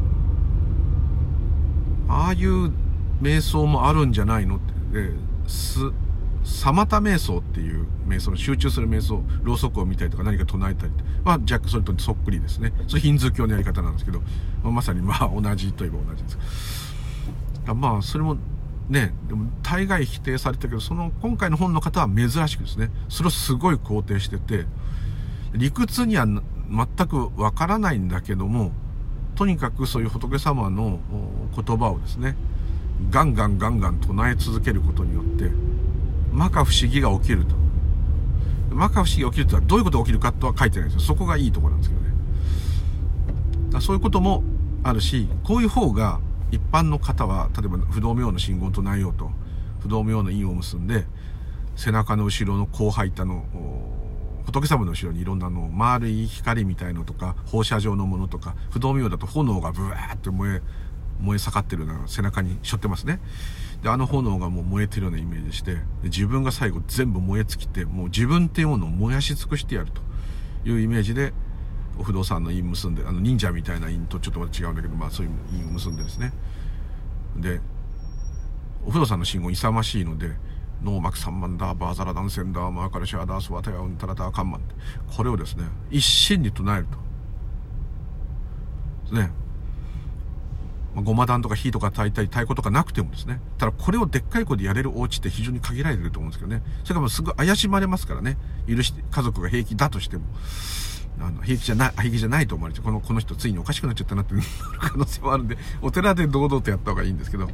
ああいう瞑想もあるんじゃないのって、ですサマタ瞑想っていう瞑想、集中する瞑想、ろうそくを見たりとか何か唱えたりまあ、若干それとそっくりですね。それヒンズー教のやり方なんですけど、まあ、まさにまあ同じといえば同じです。まあ、それもね、でも大概否定されたけど、その今回の本の方は珍しくですね、それをすごい肯定してて、理屈には全くわからないんだけども、とにかくそういう仏様の言葉をですね、ガンガンガンガン唱え続けることによって、摩訶不思議が起きると。摩訶不思議が起きるとはどういうことが起きるかとは書いてないんですよ。そこがいいとこなんですけどね。だそういうこともあるし、こういう方が一般の方は、例えば不動明の信号と内容と不動明の印を結んで、背中の後ろの後輩板の仏様の後ろにいろんなの丸い光みたいのとか放射状のものとか不動明だと炎がブワーって燃え燃え盛ってるような背中に背負ってますね。であの炎がもう燃えてるようなイメージして自分が最後全部燃え尽きてもう自分っていうものを燃やし尽くしてやるというイメージでお不動産の印結んであの忍者みたいな印とちょっと違うんだけどまあそういう印を結んでですね。でお不動産の信号勇ましいのでノーマク3万だ、バーザラダンセンダー、マーカルシャーダースワタヤウンタラターカンマンこれをですね、一心に唱えると。ね。まあ、ごま団とか火とか炊いたり太鼓とかなくてもですね。ただこれをでっかい子でやれるお家って非常に限られてると思うんですけどね。それからもうすぐ怪しまれますからね。許して、家族が平気だとしても。あの、平気じゃない、平気じゃないと思われて、この、この人ついにおかしくなっちゃったなってなる可能性もあるんで、お寺で堂々とやった方がいいんですけど。ね。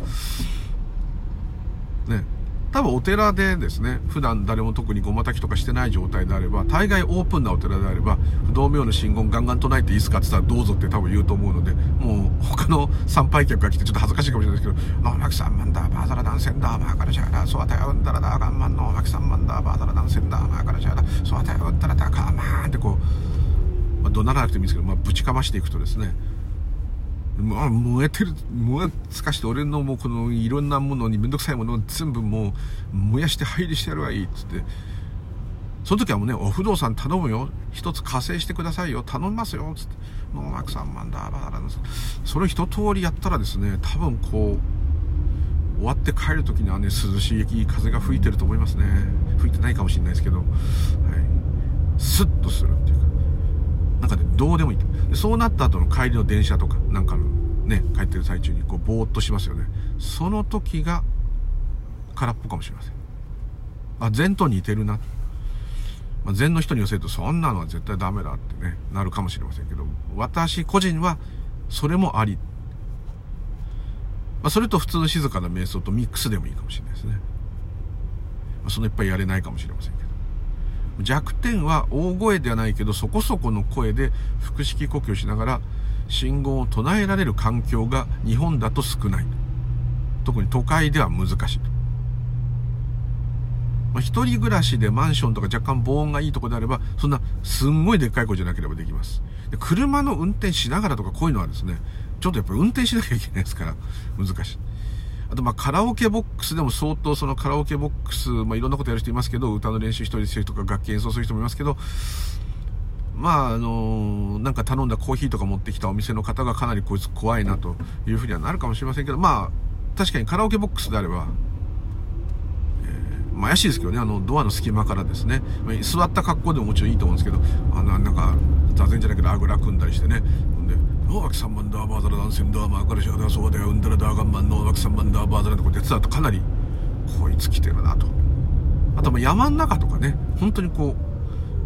多分お寺でですね、普段誰も特にごま炊きとかしてない状態であれば、大概オープンなお寺であれば、不動明の信言ガンガン唱えていいですかって言ったらどうぞって多分言うと思うので、もう他の参拝客が来てちょっと恥ずかしいかもしれないですけど、ノーマキさんマンダーバーザラダンセンダーマーカラシャーダーソワタヤウンダラダーガンマンノーマキさんマンダーバーザラダンセンダーマーカラシャーダーソワタヤウンダラダーカーマンってこう、まあ、怒鳴らなくてもいいんですけど、まあ、ぶちかましていくとですね、まあ、燃えてる、燃え尽かして俺のもうこのいろんなものにめんどくさいものを全部もう燃やして配慮してやるわいいっつって、その時はもうね、お不動産頼むよ。一つ加勢してくださいよ。頼みますよっ。つって。ノーマーク3万だ、バカだな。それ一通りやったらですね、多分こう、終わって帰る時にはね、涼しい風が吹いてると思いますね。吹いてないかもしれないですけど、はい。スッとするっていうか。なんかね、どうでもいいでそうなった後の帰りの電車とか、なんかのね、帰ってる最中にこう、ぼーっとしますよね。その時が空っぽかもしれません。あ、禅と似てるな。まあ、禅の人に寄せると、そんなのは絶対ダメだってね、なるかもしれませんけど、私個人は、それもあり。まあ、それと普通の静かな瞑想とミックスでもいいかもしれないですね。まあ、そのいっぱいやれないかもしれませんけど。弱点は大声ではないけどそこそこの声で腹式呼吸しながら信号を唱えられる環境が日本だと少ない。特に都会では難しい、まあ、一人暮らしでマンションとか若干防音がいいとこであればそんなすんごいでっかい声じゃなければできます。で車の運転しながらとかこういうのはですねちょっとやっぱり運転しなきゃいけないですから難しい。あと、まあ、カラオケボックスでも相当そのカラオケボックス、まあ、いろんなことやる人いますけど、歌の練習一人でしてる人とか楽器演奏する人もいますけど、まあ、あのー、なんか頼んだコーヒーとか持ってきたお店の方がかなりこいつ怖いなというふうにはなるかもしれませんけど、まあ、確かにカラオケボックスであれば、えー、まあ、怪しいですけどね、あの、ドアの隙間からですね、ま、座った格好でももちろんいいと思うんですけど、あの、なんか、座禅じゃないけど、あぐら組んだりしてね、で、ノーバキ3万ダーバーザラダンセンダーマーカルシャダーソーダヤウンダラダーガンマンノーバキ3万ダーバーザラってこうやってたとかなりこいつ来てるなと。あとまあ山の中とかね本当にこ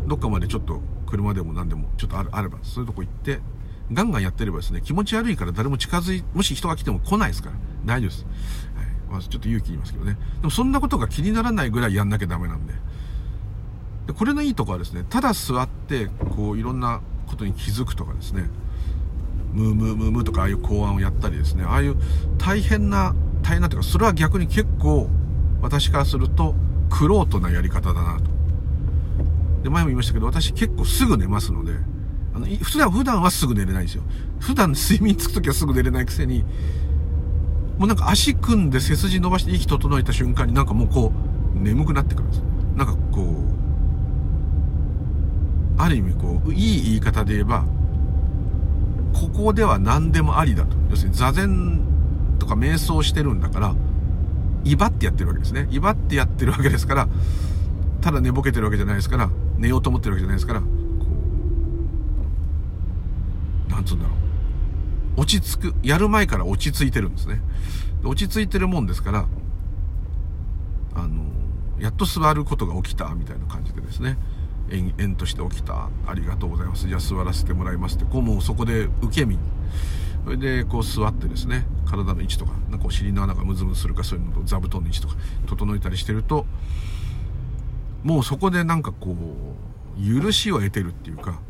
うどっかまでちょっと車でも何でもちょっとああればそういうとこ行ってガンガンやってればですね気持ち悪いから誰も近づいもし人が来ても来ないですから。大丈夫です、はい。まあ、ちょっと勇気いますけどね。でもそんなことが気にならないぐらいやんなきゃダメなんで。でこれのいいとこはですねただ座ってこういろんなことに気づくとかですね。ムームームームーとかああいう考案をやったりですね。ああいう大変な大変なというかそれは逆に結構私からするとクロートなやり方だなと。で前も言いましたけど私結構すぐ寝ますのであの普通は普段はすぐ寝れないんですよ。普段睡眠つく時はすぐ寝れないくせにもうなんか足組んで背筋伸ばして息整えた瞬間になんかもうこう眠くなってくるんです。なんかこうある意味こういい言い方で言えばここでは何でもありだと。要するに座禅とか瞑想してるんだから、威張ってやってるわけですね。威張ってやってるわけですから、ただ寝ぼけてるわけじゃないですから、寝ようと思ってるわけじゃないですから、こう、なんつうんだろう。落ち着く、やる前から落ち着いてるんですね。落ち着いてるもんですから、あの、やっと座ることが起きた、みたいな感じでですね。延々として起きた。ありがとうございます。じゃあ座らせてもらいますって。こうもうそこで受け身。それでこう座ってですね。体の位置とかなんかお尻の穴がムズムズするかそういうのと座布団の位置とか整えたりしてるともうそこでなんかこう許しを得てるっていうか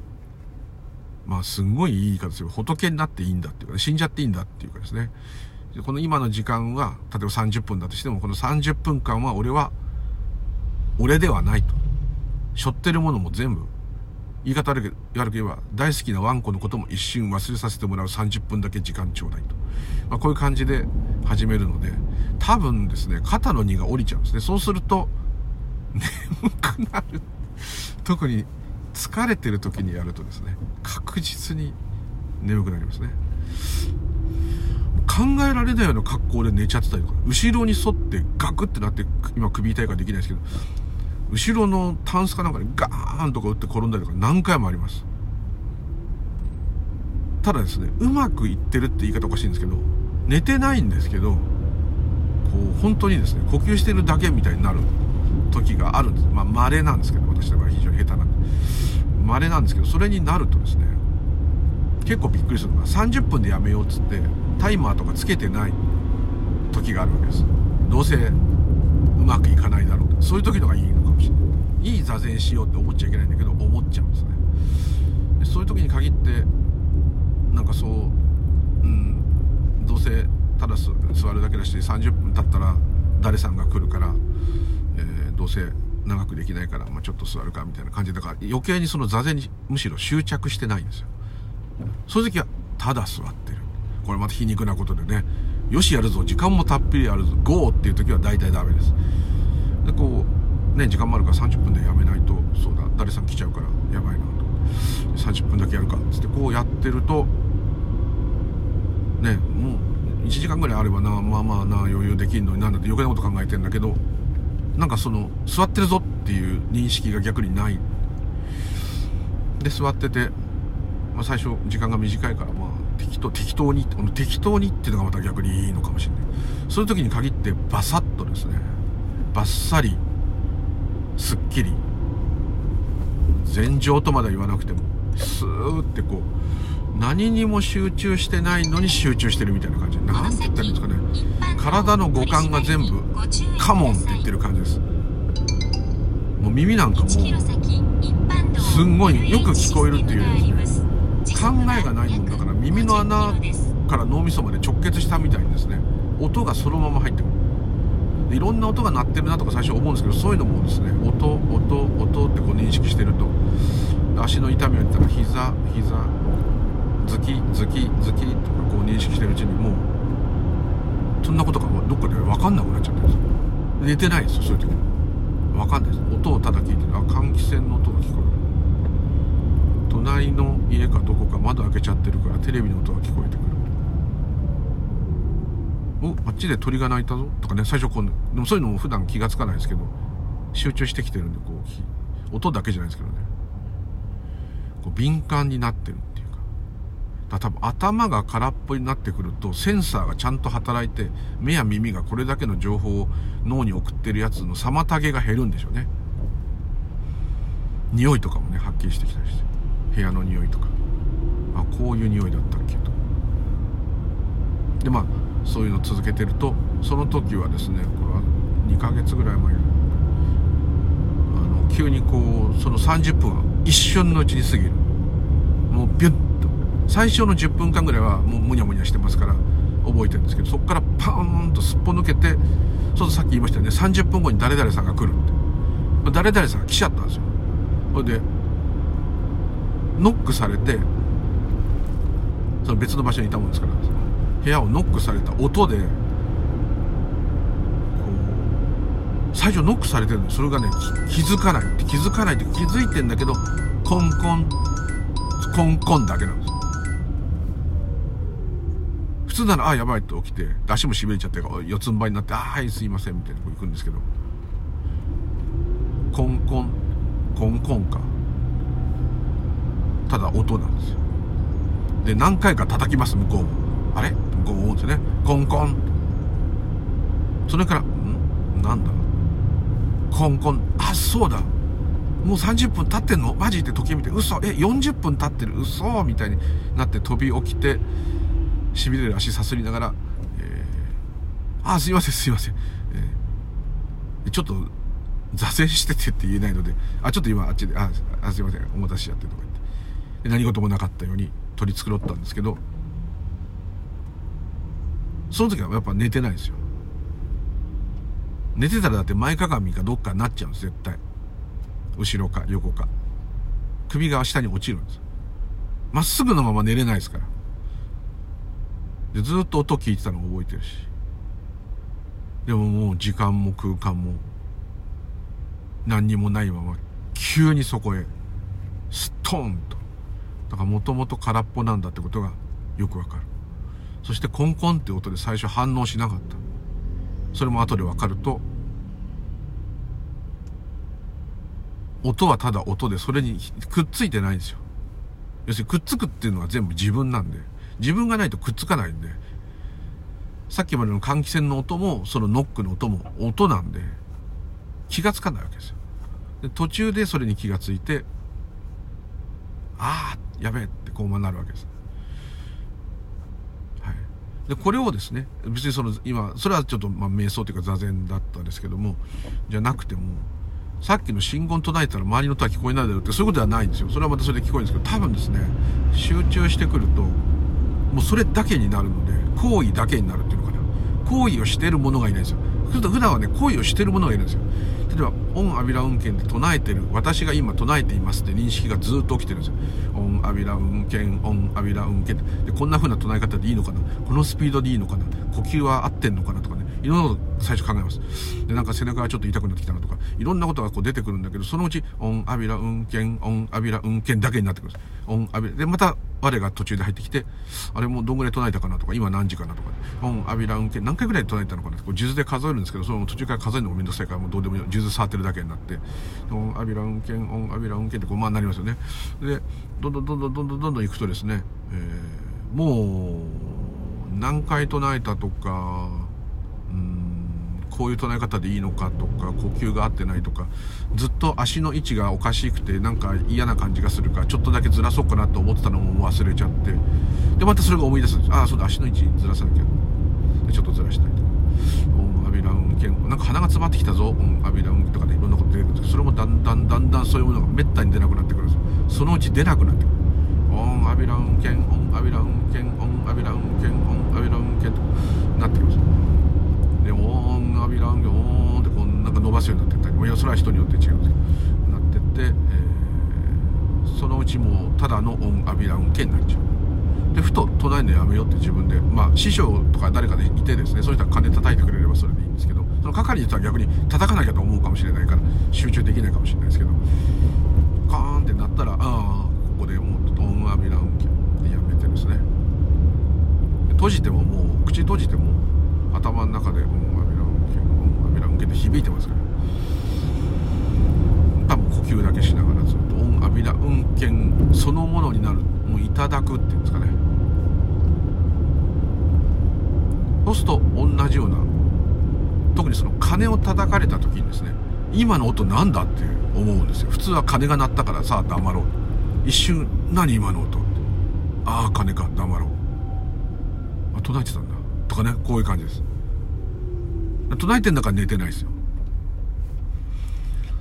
まあすんごいいい言い方ですよ。仏になっていいんだっていうか、ね、死んじゃっていいんだっていうかですね。この今の時間は例えば30分だとしてもこの30分間は俺は俺ではないと。背負ってるものも全部言い方悪く言えば大好きなワンコのことも一瞬忘れさせてもらう30分だけ時間ちょうだいと、まあ、こういう感じで始めるので多分ですね肩の荷が下りちゃうんですね。そうすると眠くなる。特に疲れてる時にやるとですね確実に眠くなりますね。考えられないような格好で寝ちゃってたりとか後ろに沿ってガクってなって今首痛いからできないですけど後ろのタンスかなんかにガーンとか打って転んだりとか何回もあります。ただですねうまくいってるって言い方おかしいんですけど寝てないんですけどこう本当にですね呼吸してるだけみたいになる時があるんです。まあ稀なんですけど私の場合非常に下手なんで。稀なんですけどそれになるとですね結構びっくりするのが30分でやめようっつってタイマーとかつけてない時があるわけです。どうせうまくいかないだろうと。そういう時のがいい。いい座禅しようって思っちゃいけないんだけど思っちゃうんですね。でそういう時に限ってなんかそううんどうせただ座るだけだし30分経ったら誰さんが来るから、えー、どうせ長くできないから、まあ、ちょっと座るかみたいな感じだから余計にその座禅にむしろ執着してないんですよ。そういう時はただ座ってる。これまた皮肉なことでね。よしやるぞ。時間もたっぷりあるぞ。GO っていう時は大体ダメです。でこうね時間もあるから30分でやめないとそうだ誰さん来ちゃうからやばいなと。30分だけやるかっつってこうやってるとねもう1時間ぐらいあればなまあまあな余裕できんのになんだって余計なこと考えてんだけどなんかその座ってるぞっていう認識が逆にない。で座ってて、まあ、最初時間が短いからまあ適当適当に適当にっていうのがまた逆にいいのかもしれない。そういう時に限ってバサッとですねバッサリすっきり。禅情とまでは言わなくてもスーってこう何にも集中してないのに集中してるみたいな感じ。なんて言ったらいいんですかね。体の五感が全部カモンって言ってる感じです。もう耳なんかもうすんごいよく聞こえるっていう。ですね考えがないもんだから耳の穴から脳みそまで直結したみたいにですね。音がそのまま入ってくる。いろんな音が鳴ってるなとか最初思うんですけどそういうのもですね音音音ってこう認識してると足の痛みを言ったら膝膝ズキズキズキとかこう認識してるうちにもうそんなことがどっかで分かんなくなっちゃってる。んですよ寝てないです。よそういう時。分かんないです。音をただ聞いてあ換気扇の音が聞こえる。隣の家かどこか窓開けちゃってるからテレビの音が聞こえてくる。おあっちで鳥が鳴いたぞ。とかね最初こうでもそういうのも普段気が付かないですけど集中してきてるんでこう音だけじゃないですけどね。こう敏感になってるっていうか。だ多分頭が空っぽになってくるとセンサーがちゃんと働いて目や耳がこれだけの情報を脳に送ってるやつの妨げが減るんでしょうね。匂いとかもねはっきりしてきたりして。部屋の匂いとか。あこういう匂いだったっけと。でまあそういうの続けてるとその時はですねこれは2ヶ月ぐらい前あの急にこうその30分は一瞬のうちに過ぎる。もうビュッと。最初の10分間ぐらいはもうむにゃむにゃしてますから覚えてるんですけどそこからパーンとすっぽ抜けてそうさっき言いましたよね30分後に誰々さんが来るって。誰々さんが来ちゃったんですよ。それでノックされてその別の場所にいたもんですから。部屋をノックされた音でこう最初ノックされてるの。それがね気づかないって気づかないって気づいてんだけどコンコンコンコンだけなんです。普通ならあやばいって起きて足もしびれちゃって四つん這いになってあはいすいませんみたいなとこ行くんですけど。コンコンコンコンか。ただ音なんですよ。で何回か叩きます向こうも。あれ？ゴーンってねコンコン。それからん？なんだ？コンコン。あそうだ。もう30分経ってんの？マジって時計見て。嘘。え40分経ってる？嘘。みたいになって飛び起きてしびれる足さすりながら、えー、あすいませんすいません、えー、ちょっと座禅しててって言えないので、あ、ちょっと今あっちで、あ、あすいません、お待たせしちゃってとか言って。何事もなかったように取り繕ったんですけど、その時はやっぱ寝てないんですよ。寝てたらだって前かがみかどっかになっちゃうんです、絶対。後ろか横か。首が下に落ちるんです。まっすぐのまま寝れないですから。で、ずっと音聞いてたの覚えてるし。でももう時間も空間も何にもないまま急にそこへストーンと。だからもともと空っぽなんだってことがよくわかる。そしてコンコンって音で最初反応しなかった。それも後でわかると、音はただ音でそれにくっついてないんですよ。要するにくっつくっていうのは全部自分なんで、自分がないとくっつかないんで、さっきまでの換気扇の音も、そのノックの音も音なんで、気がつかないわけですよ。で途中でそれに気がついて、ああ、やべえってこうなるわけです。で、これをですね、別にその、今、それはちょっと、まあ、瞑想というか座禅だったんですけども、じゃなくても、さっきの信号唱えたら周りの音は聞こえないだろうってそういうことではないんですよ。それはまたそれで聞こえるんですけど、多分ですね、集中してくると、もうそれだけになるので、行為だけになるっていうのかな。行為をしてる者がいないんですよ。普段はね、恋をしてる者がいるんですよ。例えば、オンアビラ運転で唱えてる、私が今唱えていますって認識がずっと起きてるんですよ。オンアビラ運転、オンアビラ運転で、こんな風な唱え方でいいのかな？このスピードでいいのかな？呼吸は合ってんのかな？とかね。いろんなこと最初考えます。で、なんか背中がちょっと痛くなってきたなとか、いろんなことがこう出てくるんだけど、そのうち、オンアビラ運転、オンアビラ運転だけになってくるんです。オンアビラ、で、また我が途中で入ってきて、あれもどんぐらい唱えたかなとか、今何時かなとか、オン、アビラ、運転、何回ぐらい唱えたのかなこう、数珠で数えるんですけど、その途中から数えるのもめんどくさいから、もうどうでもいい。数珠触ってるだけになって、オン、アビラ、運転、オン、アビラ、運転ってこう、まあなりますよね。で、どんどんどんどんどんどんどんどん行くとですね、えー、もう、何回唱えたとか、うんこういう唱え方でいいのかとか呼吸が合ってないとかずっと足の位置がおかしくてなんか嫌な感じがするからちょっとだけずらそうかなと思ってたのも忘れちゃってでまたそれが思い出す。ああそうだ足の位置ずらさなきゃ。ちょっとずらしたいとか。オンアビラウンケンなんか鼻が詰まってきたぞ。オンアビラウンとかでいろんなこと出てくるんですけどそれもだんだんだんだんそういうものがめったに出なくなってくるんです。そのうち出なくなってくる。オンアビラウンケンオンアビラウンケンオンアビラウンケンオンアビラウンケンとなってきます。オンアビランゲオーンってこうなんか伸ばすようになってった。りいやそれは人によって違うんですけどなってって、えー、そのうちもうただのオンアビランケになっちゃう。でふと唱えるのやめようって自分でまあ師匠とか誰かでいてですねそういう人は金叩いてくれればそれでいいんですけどその係の人は逆に叩かなきゃと思うかもしれないから集中できないかもしれないですけどカーンってなったらああここでもうオンアビランケでやめてですね。閉じてももう口閉じても頭の中でオンけて響いてますから。多分呼吸だけしながらずっと音浴びだ運転そのものになるもういただくっていうんですかね。そうすると同じような特にその鐘を叩かれた時にですね今の音なんだって思うんですよ。普通は鐘が鳴ったからさあ黙ろう。一瞬何今の音ああ鐘か黙ろう。あ唱えてたんだ。とかねこういう感じです。唱えてんだから寝てないですよ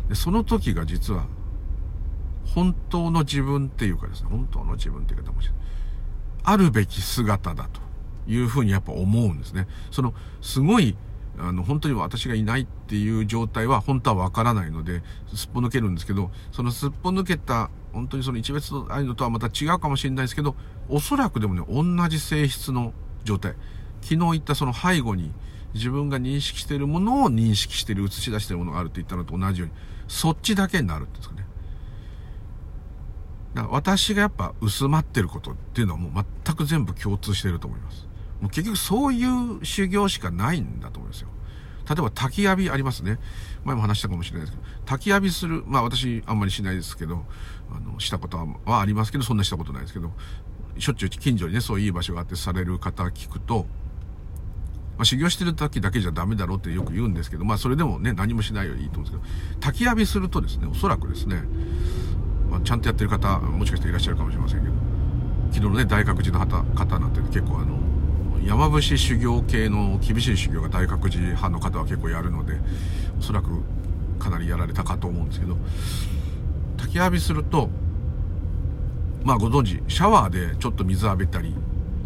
でその時が実は本当の自分っていうかですね本当の自分っていうかもしれないあるべき姿だというふうにやっぱ思うんですねそのすごいあの本当に私がいないっていう状態は本当はわからないのですっぽ抜けるんですけどそのすっぽ抜けた本当にその一別のあるのとはまた違うかもしれないですけどおそらくでもね同じ性質の状態昨日言ったその背後に自分が認識しているものを認識している、映し出しているものがあると言ったのと同じように、そっちだけになるんですかね。だから私がやっぱ薄まってることっていうのはもう全く全部共通していると思います。もう結局そういう修行しかないんだと思いますよ。例えば焚き浴びありますね。前も話したかもしれないですけど、焚き浴びする、まあ私あんまりしないですけど、あの、したことはありますけど、そんなしたことないですけど、しょっちゅう近所にね、そういういい場所があってされる方聞くと、まあ、修行してる時だけじゃダメだろうってよく言うんですけど、まあ、それでもね、何もしないよりいいと思うんですけど、焚き浴びするとですね、おそらくですね、まあ、ちゃんとやってる方、もしかしていらっしゃるかもしれませんけど、昨日のね、大覚寺の方なんて結構あの、山伏修行系の厳しい修行が大覚寺派の方は結構やるので、おそらくかなりやられたかと思うんですけど焚き浴びするとまあご存知シャワーでちょっと水浴びたり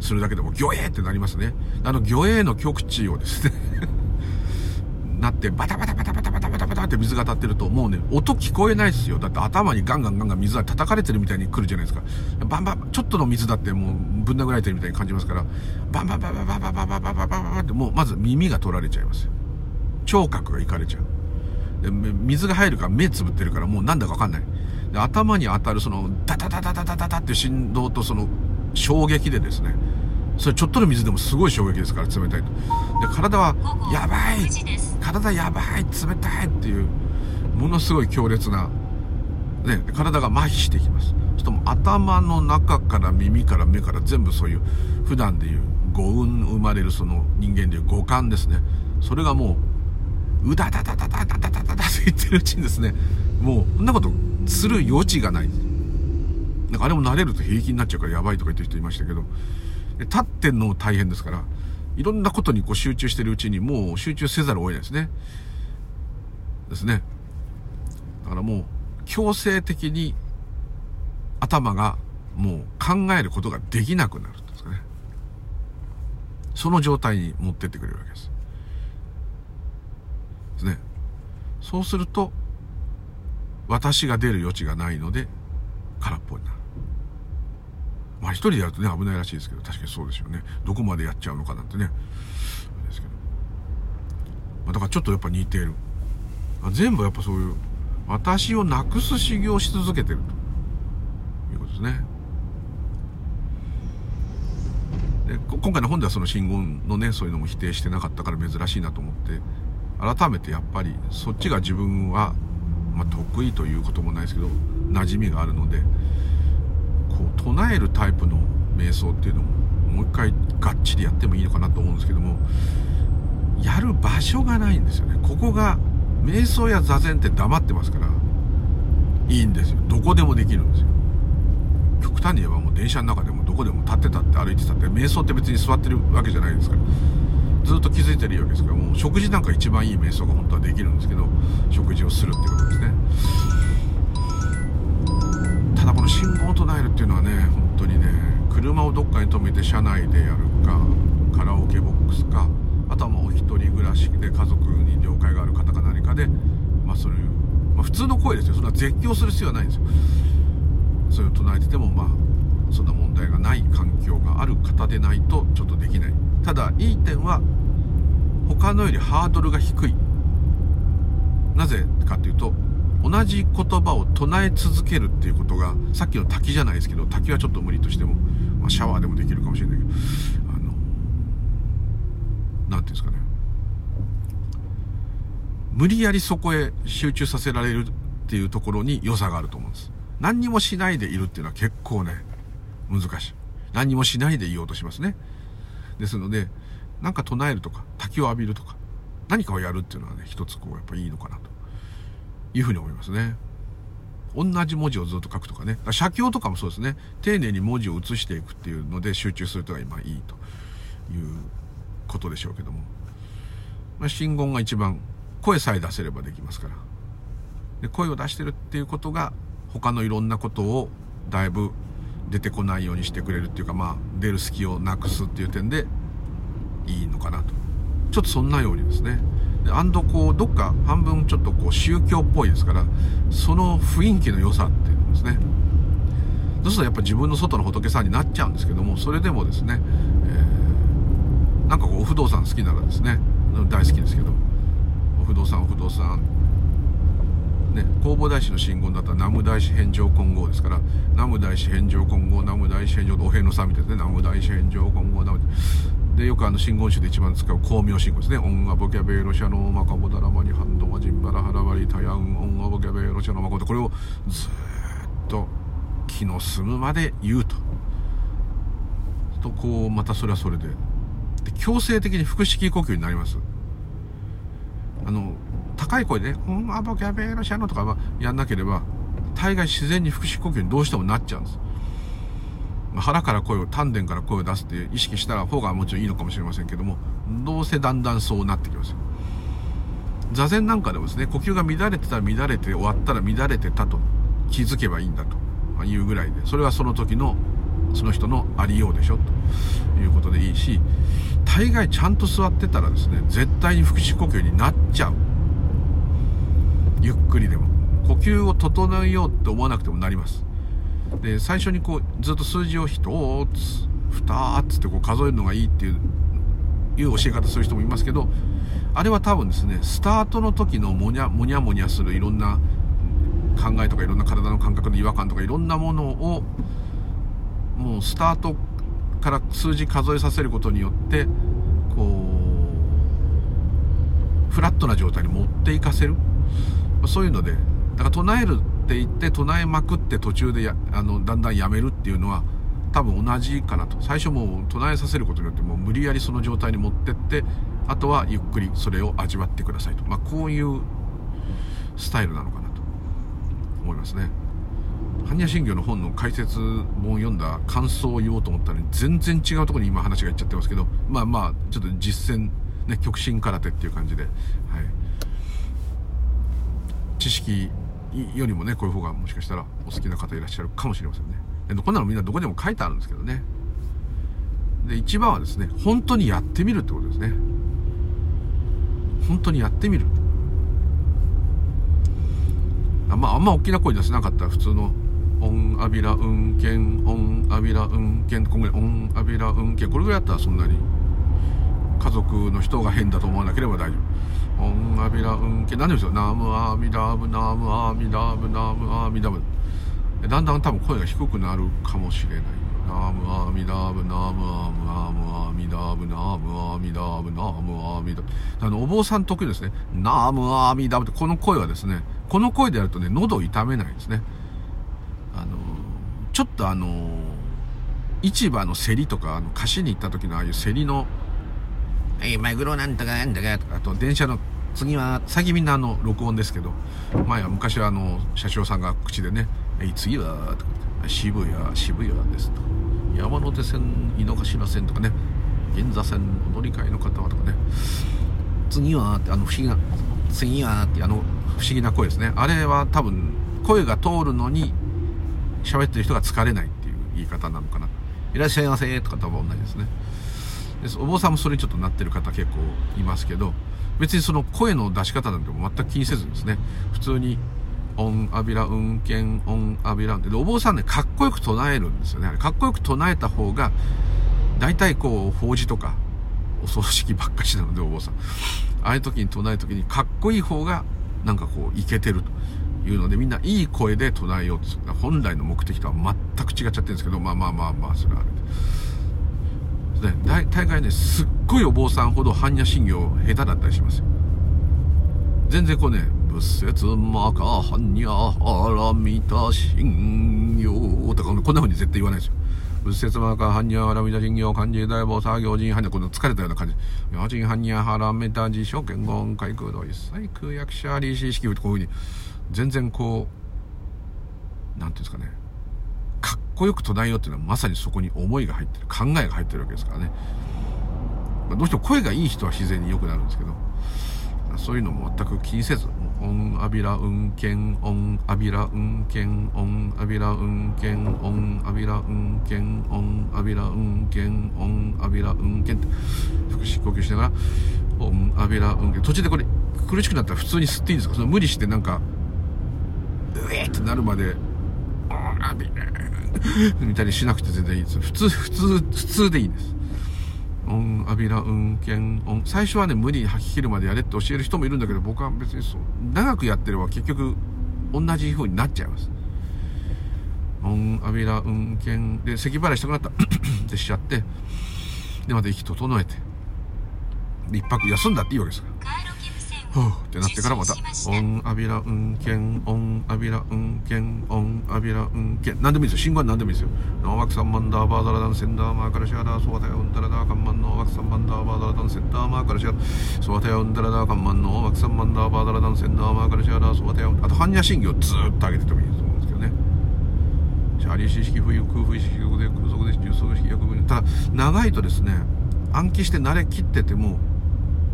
するだけでもギョエーってなりますね。あのギョエーの極地をですね。なってバタバタバタバタバタバタバタって水が当たってるともうね音聞こえないですよ。だって頭にガンガンガンガン水が叩かれてるみたいに来るじゃないですか。バンバンちょっとの水だってもうぶん殴られてるみたいに感じますから。バンバンバンバンバンバンバンバンバンバンバンバンってもうまず耳が取られちゃいますよ聴覚がいかれちゃう水が入るから目つぶってるからもうなんだかわかんない頭に当たるそのダダダダダダダって振動とその衝撃でですねそれちょっとの水でもすごい衝撃ですから冷たいと。で体はやばい。体やばい。冷たいっていうものすごい強烈な、ね、体が麻痺していきます。しかも頭の中から耳から目から全部そういう普段でいう五運生まれるその人間でいう五感ですね。それがもううだだだだだだだだだだって言ってるうちにですねもうそんなことする余地がないなんかあれも慣れると平気になっちゃうからやばいとか言ってる人いましたけど立ってんのも大変ですからいろんなことにこう集中してるうちにもう集中せざるを得ないですね。ですね。だからもう強制的に頭がもう考えることができなくなるんですかね。その状態に持ってってくれるわけです。ですね。そうすると私が出る余地がないので空っぽになる。まあ一人でやるとね危ないらしいですけど確かにそうですよね。どこまでやっちゃうのかなんてね。ですけど、まあ、だからちょっとやっぱ似てる。全部やっぱそういう私をなくす修行し続けてると。いうことですね。で今回の本ではその真言のねそういうのも否定してなかったから珍しいなと思って改めてやっぱりそっちが自分は、まあ、得意ということもないですけど馴染みがあるのでこう唱えるタイプの瞑想っていうのももう一回がっちりやってもいいのかなと思うんですけどもやる場所がないんですよね。ここが瞑想や座禅って黙ってますからいいんですよ。どこでもできるんですよ。極端に言えばもう電車の中でもどこでも立ってたって歩いてたって瞑想って別に座ってるわけじゃないですからずっと気づいてるわけですからもう食事なんか一番いい瞑想が本当はできるんですけど食事をするってことですね。ただこの信号を唱えるっていうのはね本当にね車をどっかに止めて車内でやるかカラオケボックスかあとはもうお一人暮らしで家族に了解がある方か何かでまあそういう、まあ、普通の声ですよ。そんな絶叫する必要はないんですよ。それを唱えててもまあそんな問題がない環境がある方でないとちょっとできない。ただいい点は他のよりハードルが低い。なぜかというと同じ言葉を唱え続けるっていうことがさっきの滝じゃないですけど滝はちょっと無理としても、まあ、シャワーでもできるかもしれないけどあの何ていうんですかね。無理やりそこへ集中させられるっていうところに良さがあると思うんです。何にもしないでいるっていうのは結構ね難しい。何にもしないでいようとしますね。ですので何か唱えるとか滝を浴びるとか何かをやるっていうのはね一つこうやっぱいいのかなと。いうふうに思いますね。同じ文字をずっと書くとかね。写経とかもそうですね。丁寧に文字を写していくっていうので集中するとが今いいということでしょうけども。まあ、信言が一番声さえ出せればできますから。で声を出してるっていうことが他のいろんなことをだいぶ出てこないようにしてくれるっていうかまあ出る隙をなくすっていう点でいいのかなと。ちょっとそんなようにですね。アンドこうどっか半分ちょっとこう宗教っぽいですからその雰囲気の良さっていうのですねそうするとやっぱ自分の外の仏さんになっちゃうんですけどもそれでもですね、えー、なんかこうお不動産好きならですね大好きですけどお不動産お不動産ね、弘法大師の信言だったら南無大師返上金剛ですから南無大師返上金剛南無大師返上お遍路さんみたいですね南無大師返上金剛南無でよくあの真言宗で一番使う光明信号ですね。オンアボキャベロシャノマカボダラマニハンドマジンバラハラバリタヤンオンアボキャベロシャノーマコこれをずっと気の済むまで言うと。とこうまたそれはそれでで強制的に腹式呼吸になります。あの高い声で、ね「オンアボキャベロシャノ」とかはやんなければ大概自然に腹式呼吸にどうしてもなっちゃうんです。腹から声を丹田から声を出すって意識したら方がもちろんいいのかもしれませんけどもどうせだんだんそうなってきます座禅なんかでもですね呼吸が乱れてたら乱れて終わったら乱れてたと気づけばいいんだというぐらいでそれはその時のその人のありようでしょということでいいし大概ちゃんと座ってたらですね絶対に腹式呼吸になっちゃう。ゆっくりでも。呼吸を整えようって思わなくてもなります。で最初にこうずっと数字を1つ2つってこう数えるのがいいっていういう教え方する人もいますけどあれは多分ですねスタートの時のもにゃもにゃもにゃするいろんな考えとかいろんな体の感覚の違和感とかいろんなものをもうスタートから数字数えさせることによってこうフラットな状態に持っていかせる。そういうのでだから唱えるって言って唱えまくって途中でやあのだんだんやめるっていうのは多分同じかなと。最初もう唱えさせることによってもう無理やりその状態に持ってってあとはゆっくりそれを味わってくださいと、まあ、こういうスタイルなのかなと。思いますね。般若心経の本の解説本を読んだ感想を言おうと思ったのに全然違うところに今話がいっちゃってますけどまあまあちょっと実践ね極真空手っていう感じで、はい、知識よりもねこういう方がもしかしたらお好きな方いらっしゃるかもしれませんね。でこんなのみんなどこでも書いてあるんですけどね。で一番はですね本当にやってみるってことですね。本当にやってみる。あまああんま大きな声出せなかったら普通のオンアビラ運転オンアビラ運転こんぐらいオンアビラ運転これぐらいだったらそんなに家族の人が変だと思わなければ大丈夫。オンアビラ運転何でもいいですよナムアミダブナムアミダブナムアミダブ。だんだん多分声が低くなるかもしれない。ナムアミダブナムアムアムアミダブナムアミダブナムアミダブ。あのお坊さん得意ですね。ナムアミダブってこの声はですねこの声でやるとね喉を痛めないですね。あのちょっとあの市場の競りとかあの貸しに行った時のああいう競りの「えいマグロなんとかなんとか」あと電車の次は最近みんなあの録音ですけど前は昔はあの車掌さんが口でね「えい次は」とか渋谷渋谷ですとか山手線井の頭線とかね銀座線お乗り換えの方はとかね次はってあの不思議な次はってあの不思議な声ですねあれは多分声が通るのに喋ってる人が疲れないっていう言い方なのかな。いらっしゃいませとか多分同じですね。ですお坊さんもそれにちょっとなってる方結構いますけど、別にその声の出し方なんても全く気にせずですね、普通に、オン、アビラ、運転、オン、アビラで、お坊さんね、かっこよく唱えるんですよね。かっこよく唱えた方が、大体こう、法事とか、お葬式ばっかしなので、お坊さん。ああいう時に唱える時に、かっこいい方が、なんかこう、いけてると。いうのでみんないい声で唱えようとする本来の目的とは全く違っちゃってるんですけどまあまあまあまあそれはあれで、ね、大概ねすっごいお坊さんほど般若心経下手だったりしますよ。全然こうね仏説まか般若あらみた心経とかこんな風に絶対言わないですよ。仏説まか般若あらみた心経漢字大坊作業人般若この疲れたような感じ。明神般若はらめた辞書言言海空道一切空役者理士式こういう風に全然こう何ていうんですかねこよく唱えようっていうのはまさにそこに思いが入ってる考えが入ってるわけですからね、まあ、どうしても声がいい人は自然に良くなるんですけどそういうのも全く気にせずオンアビラ運転オンアビラ運転オンアビラ運転オンアビラ運転オンアビラ運転オンアビラ運転って腹式呼吸しながらオンアビラ運転途中でこれ苦しくなったら普通に吸っていいんですか？その無理してなんかうえってなるまで、あび みたいにしなくて全然いいです。普通、普通、普通でいいです。オン、アビラ、運転、オン。最初はね、無理に吐き切るまでやれって教える人もいるんだけど、僕は別にそう。長くやってれば結局、同じ風になっちゃいます。オン、アビラ、運転。で、咳払いしたくなった ってしちゃって、で、また息整えて。で、一泊休んだっていいわけですから。ふうってなってからまた、オン、アビラ、運転、オン、アビラ、運転、オン、アビラ、運転。何でもいいですよ。信号は何でもいいですよ。ノーワクサンマンダーバーダラダンセンダーマーカラシアダーソワタヤウンダラダーカンマンノーワクサンマンダーバーダラダンセンダーマーカラシアソワタヤウンダラダーカンマンノーワクサンマンダーバーダラダンセンダーマーカラシアダーソワタヤウンあと、般若心経ずーっと上げててもいいと思うんですけどね。シャリー式不意空不意式で空速で重速式薬分ただ長いとですね暗記して慣れきってても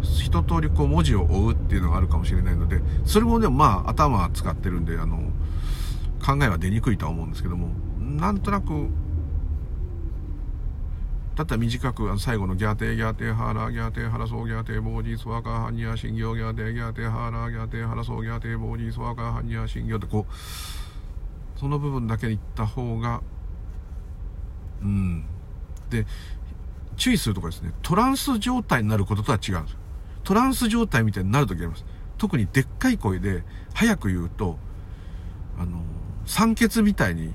一通りこう文字を追うっていうのがあるかもしれないのでそれもでもまあ頭使ってるんであの考えは出にくいとは思うんですけどもなんとなくだったら短く最後のギャーテーギャーテーハーラーギャーテーハラソーギャーテーボーディスワカーハニアシンギョギャテギャーテーハーラーギャーテーハラソーギャーテーボーディスワカーハニアシンギョってこうその部分だけで言った方がうんで注意するとこですねトランス状態になることとは違うんですよトランス状態みたいになる時あります特にでっかい声で早く言うとあの酸欠みたいに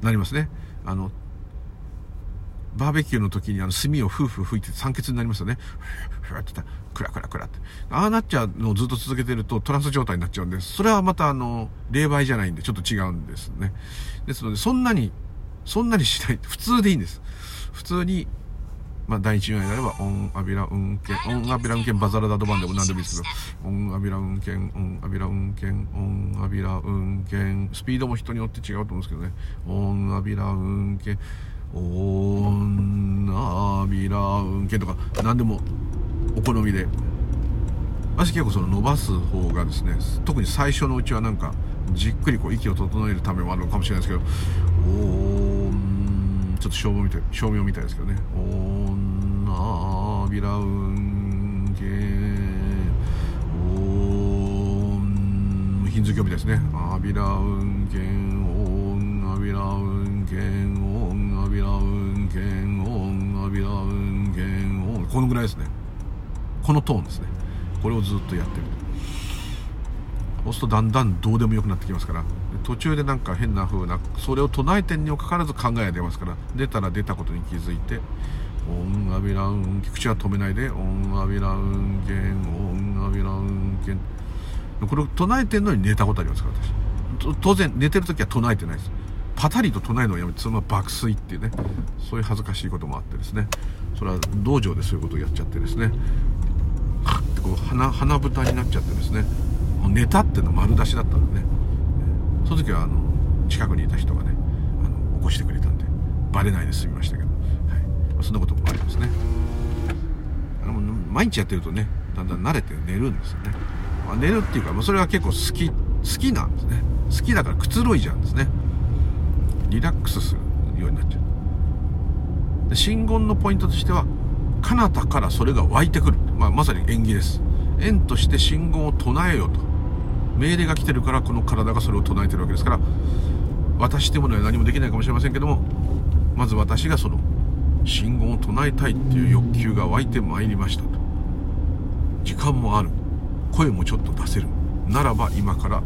なりますねあのバーベキューの時にあの炭をふうふう吹いて酸欠になりますよね。ふわってった、クラクラクラって。ああなっちゃうのをずっと続けてるとトランス状態になっちゃうんです、それはまたあの、霊媒じゃないんでちょっと違うんですね。ですので、そんなに、そんなにしない。普通でいいんです。普通に、まあ、第一話になれば、オン、アビラ、運転、オン、アビラ、運転、バザラダドバンでも何でもいいですけど、オン、アビラ、運転、オン、アビラ、運転、オン、アビラ、運転、スピードも人によって違うと思うんですけどね、オン、アビラ、運転、女びら運転とか何でもお好みで私結構その伸ばす方がですね特に最初のうちはなんかじっくりこう息を整えるためもあるのかもしれないですけどおちょっと照明みたい照明みたいですけどね女びら運転おヒンズ教みたいですね。あびら運転女びら運転ビラ運転音アビラ運転音このぐらいですね。このトーンですね。これをずっとやってるそうすとだんだんどうでもよくなってきますから。途中でなんか変な風なそれを唱えてんにもかかわらず考えが出ますから。出たら出たことに気づいて。オンアビラ運口は止めないでオンアビラ運転オンアビラ運転これを唱えてんのに寝たことありますから私当然寝てる時は唱えてないですパタリと唱えるのをやめてそのまま爆睡っていうねそういう恥ずかしいこともあってですねそれは道場でそういうことをやっちゃってですねはってこう鼻鼻蓋になっちゃってですねもう寝たっていうの丸出しだったんでねその時はあの近くにいた人がねあの起こしてくれたんでバレないで済みましたけど、そんなこともありますね。あの毎日やってるとねだんだん慣れて寝るんですよね、まあ、寝るっていうかまあそれは結構好き好きなんですね。好きだからくつろいじゃうんですね。リラックスするようになっちゃう。で真言のポイントとしては彼方からそれが湧いてくる、まあ、まさに縁起です。縁として真言を唱えよと。命令が来てるからこの体がそれを唱えてるわけですから私ってものは何もできないかもしれませんけどもまず私がその信号を唱えたいっていう欲求が湧いてまいりましたと。時間もある。声もちょっと出せる。ならば今から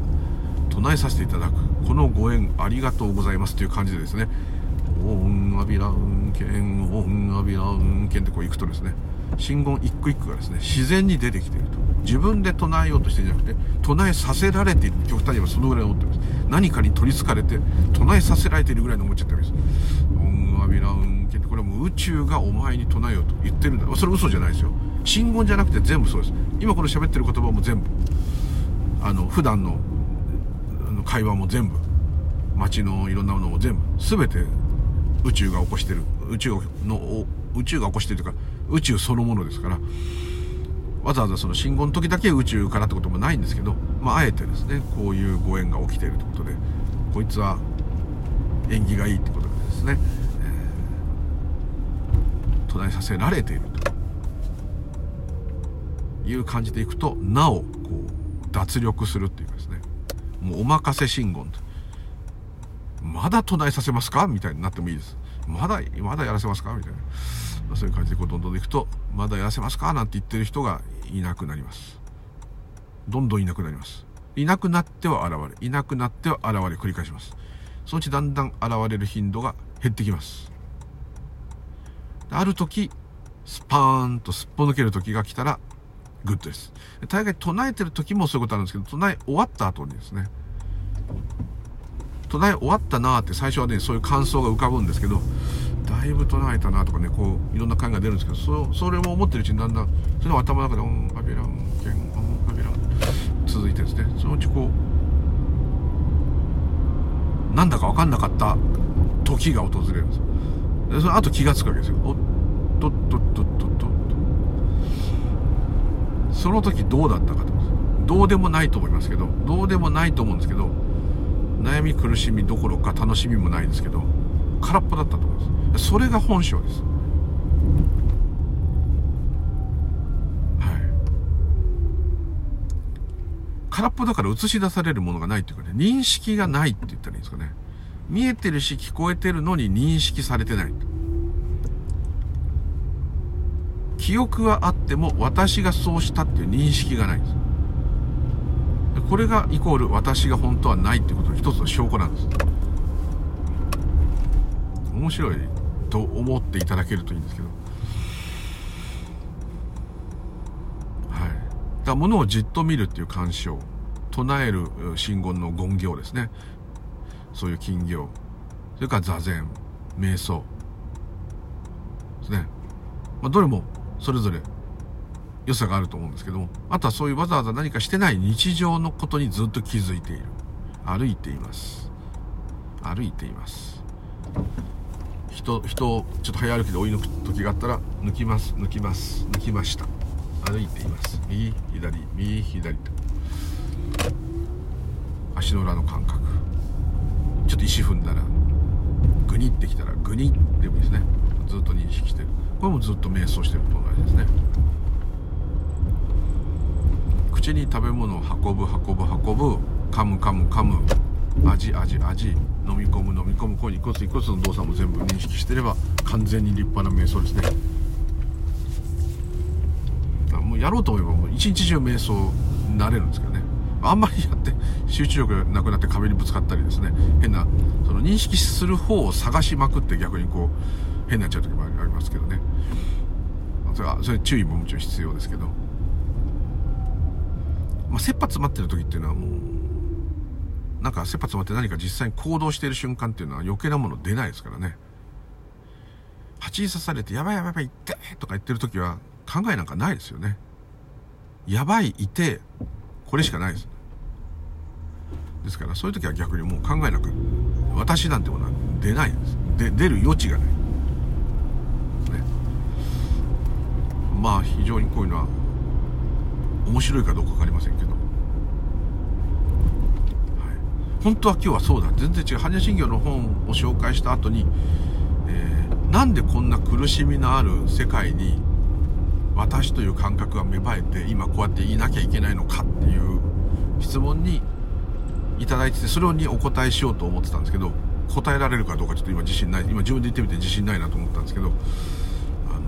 唱えさせていただく。このご縁ありがとうございますという感じでですね「オンアビラウンケンオンアビラウンケン」ってこう行くとですね。真言一句一句がですね自然に出てきていると。自分で唱えようとしてるんじゃなくて唱えさせられている極端にはそのぐらい思ってます。何かに取りつかれて唱えさせられているぐらいの思っちゃってるわけです。オンアビラウンケってこれはもう宇宙がお前に唱えようと言ってるんだ。それ嘘じゃないですよ。真言じゃなくて全部そうです。今この喋ってる言葉も全部。あの普段のの会話も全部。街のいろんなものも全部。全て宇宙が起こしてる。宇宙の宇宙が起こしてるというか宇宙そのものですからわざわざその信号の時だけ宇宙からってこともないんですけど、まあ、あえてですねこういうご縁が起きているということでこいつは縁起がいいってことでですね、えー、唱えさせられているという感じでいくとなおこう脱力するっていうかですねもうお任せ信言と。まだ唱えさせますか？みたいになってもいいです。まだ、まだやらせますか？みたいな。まあ、そういう感じでこうどんどんいくと、まだやらせますか？なんて言ってる人がいなくなります。どんどんいなくなります。いなくなっては現れ、いなくなっては現れ、繰り返します。そのうちだんだん現れる頻度が減ってきます。ある時、スパーンとすっぽ抜ける時が来たら、グッドです。大概唱えてる時もそういうことあるんですけど、唱え終わった後にですね、唱え終わったなーって最初はね、そういう感想が浮かぶんですけど、だいぶ唱えたなとかね、こう、いろんな感が出るんですけど、そそれも思ってるうちにだんだん、それを頭の中で、オン、アビラ、ウンケン、オン、アビラン、続いてですね、そのうちこう、なんだか分かんなかった時が訪れるんですよ。でその後気がつくわけですよ。おっとっとっとっとっと。その時どうだったかとどうでもないと思いますけどどうでもないと思うんですけど悩み苦しみどころか楽しみもないですけど空っぽだったと思いますそれが本性です。はい。空っぽだから映し出されるものがないっていうかね認識がないって言ったらいいんですかね。見えてるし聞こえてるのに認識されてない。記憶はあっても私がそうしたっていう認識がないんです。これがイコール私が本当はないっていうことの一つの証拠なんです。面白い。と思っていただけるといいんですけど。はい。だから物をじっと見るっていう鑑賞。唱える真言の言行ですね。そういう金行。それから座禅。瞑想。ですね、まあ、どれもそれぞれ良さがあると思うんですけども。あとはそういうわざわざ何かしてない日常のことにずっと気づいている。歩いています。歩いています。人人をちょっと早歩きで追い抜く時があったら抜きます抜きます抜きました。歩いています。右左右左。と足の裏の感覚。ちょっと石踏んだらグニってきたらグニでもいいですね。ずっと認識してる。これもずっと瞑想してると同じですね。口に食べ物を運ぶ運ぶ運ぶ。噛む噛む噛む。味味味。飲み込む飲み込むこうに一つ一個ずつの動作も全部認識してれば完全に立派な瞑想ですね。もうやろうと思えばもう一日中瞑想になれるんですけどね。あんまりやって集中力がなくなって壁にぶつかったりですね。変なその認識する方を探しまくって逆にこう変になっちゃう時もありますけどね。それはそれ注意ももちろん必要ですけど。まあ、切羽詰まってる時っていうのはもうなんか切羽詰まって何か実際に行動している瞬間っていうのは余計なもの出ないですからね。蜂に刺されてやばいやばいやばい痛いとか言ってる時は考えなんかないですよね。やばいいてこれしかないです。ですからそういう時は逆にもう考えなく私なんてものは出ないんです。で出る余地がない、ね、まあ非常にこういうのは面白いかどうか分かりませんけど、はい、本当は今日はそうだ。全然違う。般若心経の本を紹介した後に、えー、なんでこんな苦しみのある世界に私という感覚が芽生えて今こうやって言いなきゃいけないのかっていう質問にいただいててそれにお答えしようと思ってたんですけど答えられるかどうかちょっと今自信ない。今自分で言ってみて自信ないなと思ったんですけどあの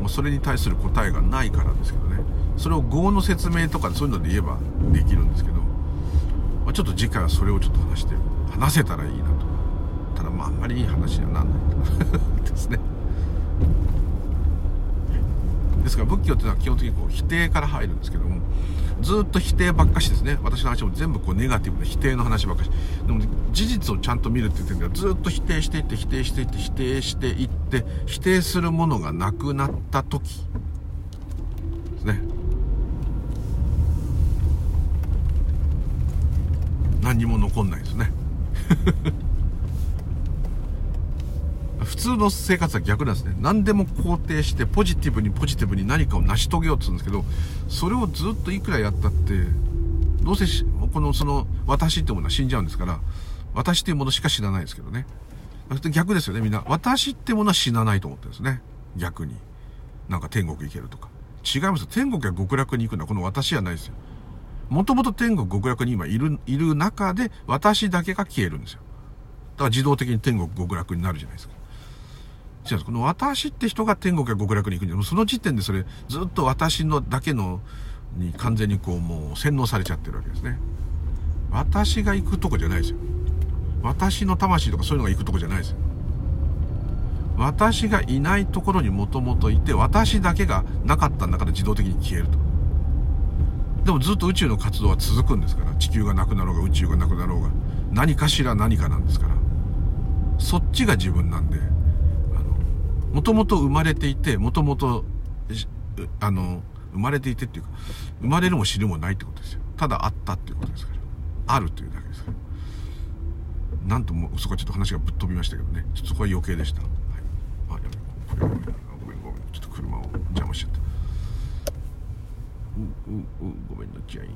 もうそれに対する答えがないからですけどね。それを語の説明とかそういうので言えばできるんですけど、まあ、ちょっと次回はそれをちょっと話して話せたらいいなと。ただまああんまりいい話にはなんない。ですね。ですから仏教っていうのは基本的にこう否定から入るんですけどもずっと否定ばっかしですね。私の話も全部こうネガティブな否定の話ばっかし。でも事実をちゃんと見るって言ってるんでずっと否定していって否定していって否定していって否定するものがなくなった時ですね何にも残んないですね。普通の生活は逆なんですね。何でも肯定してポジティブにポジティブに何かを成し遂げようとするんですけどそれをずっといくらやったってどうせこのその私ってものは死んじゃうんですから私っていうものしか知らないですけどね。逆ですよねみんな。私ってものは死なないと思ってるんですね。逆に。なんか天国行けるとか。違います。天国や極楽に行くのはこの私じゃないですよ。もともと天国極楽に今いる、いる中で、私だけが消えるんですよ。だから自動的に天国極楽になるじゃないですか。違うんです。この私って人が天国や極楽に行くんじゃ、その時点でそれ、ずっと私のだけの、に完全にこう、もう洗脳されちゃってるわけですね。私が行くとこじゃないですよ。私の魂とかそういうのが行くとこじゃないですよ。私がいないところにもともといて、私だけがなかった中で自動的に消えると。でもずっと宇宙の活動は続くんですから地球がなくなろうが宇宙がなくなろうが何かしら何かなんですから。そっちが自分なんでもともと生まれていてもともとあの生まれていてっていうか生まれるも死ぬもないってことですよ。ただあったっていうことですから。あるというだけですから。なんともそこはちょっと話がぶっ飛びましたけどね。ちょっとそこは余計でした、はい、あやめごめんごめんごめんちょっと車を邪魔しちゃったううごめんなちゃい。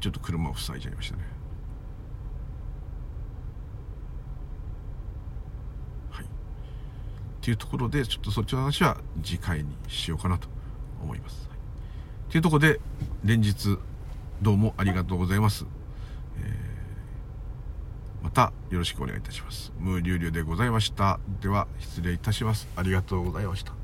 ちょっと車を塞いじゃいましたね。はい。っていうところでちょっとそっちの話は次回にしようかなと思います、はい、っていうところで連日どうもありがとうございます、えー、またよろしくお願いいたします。ムーリュウリュウでございました。では失礼いたします。ありがとうございました。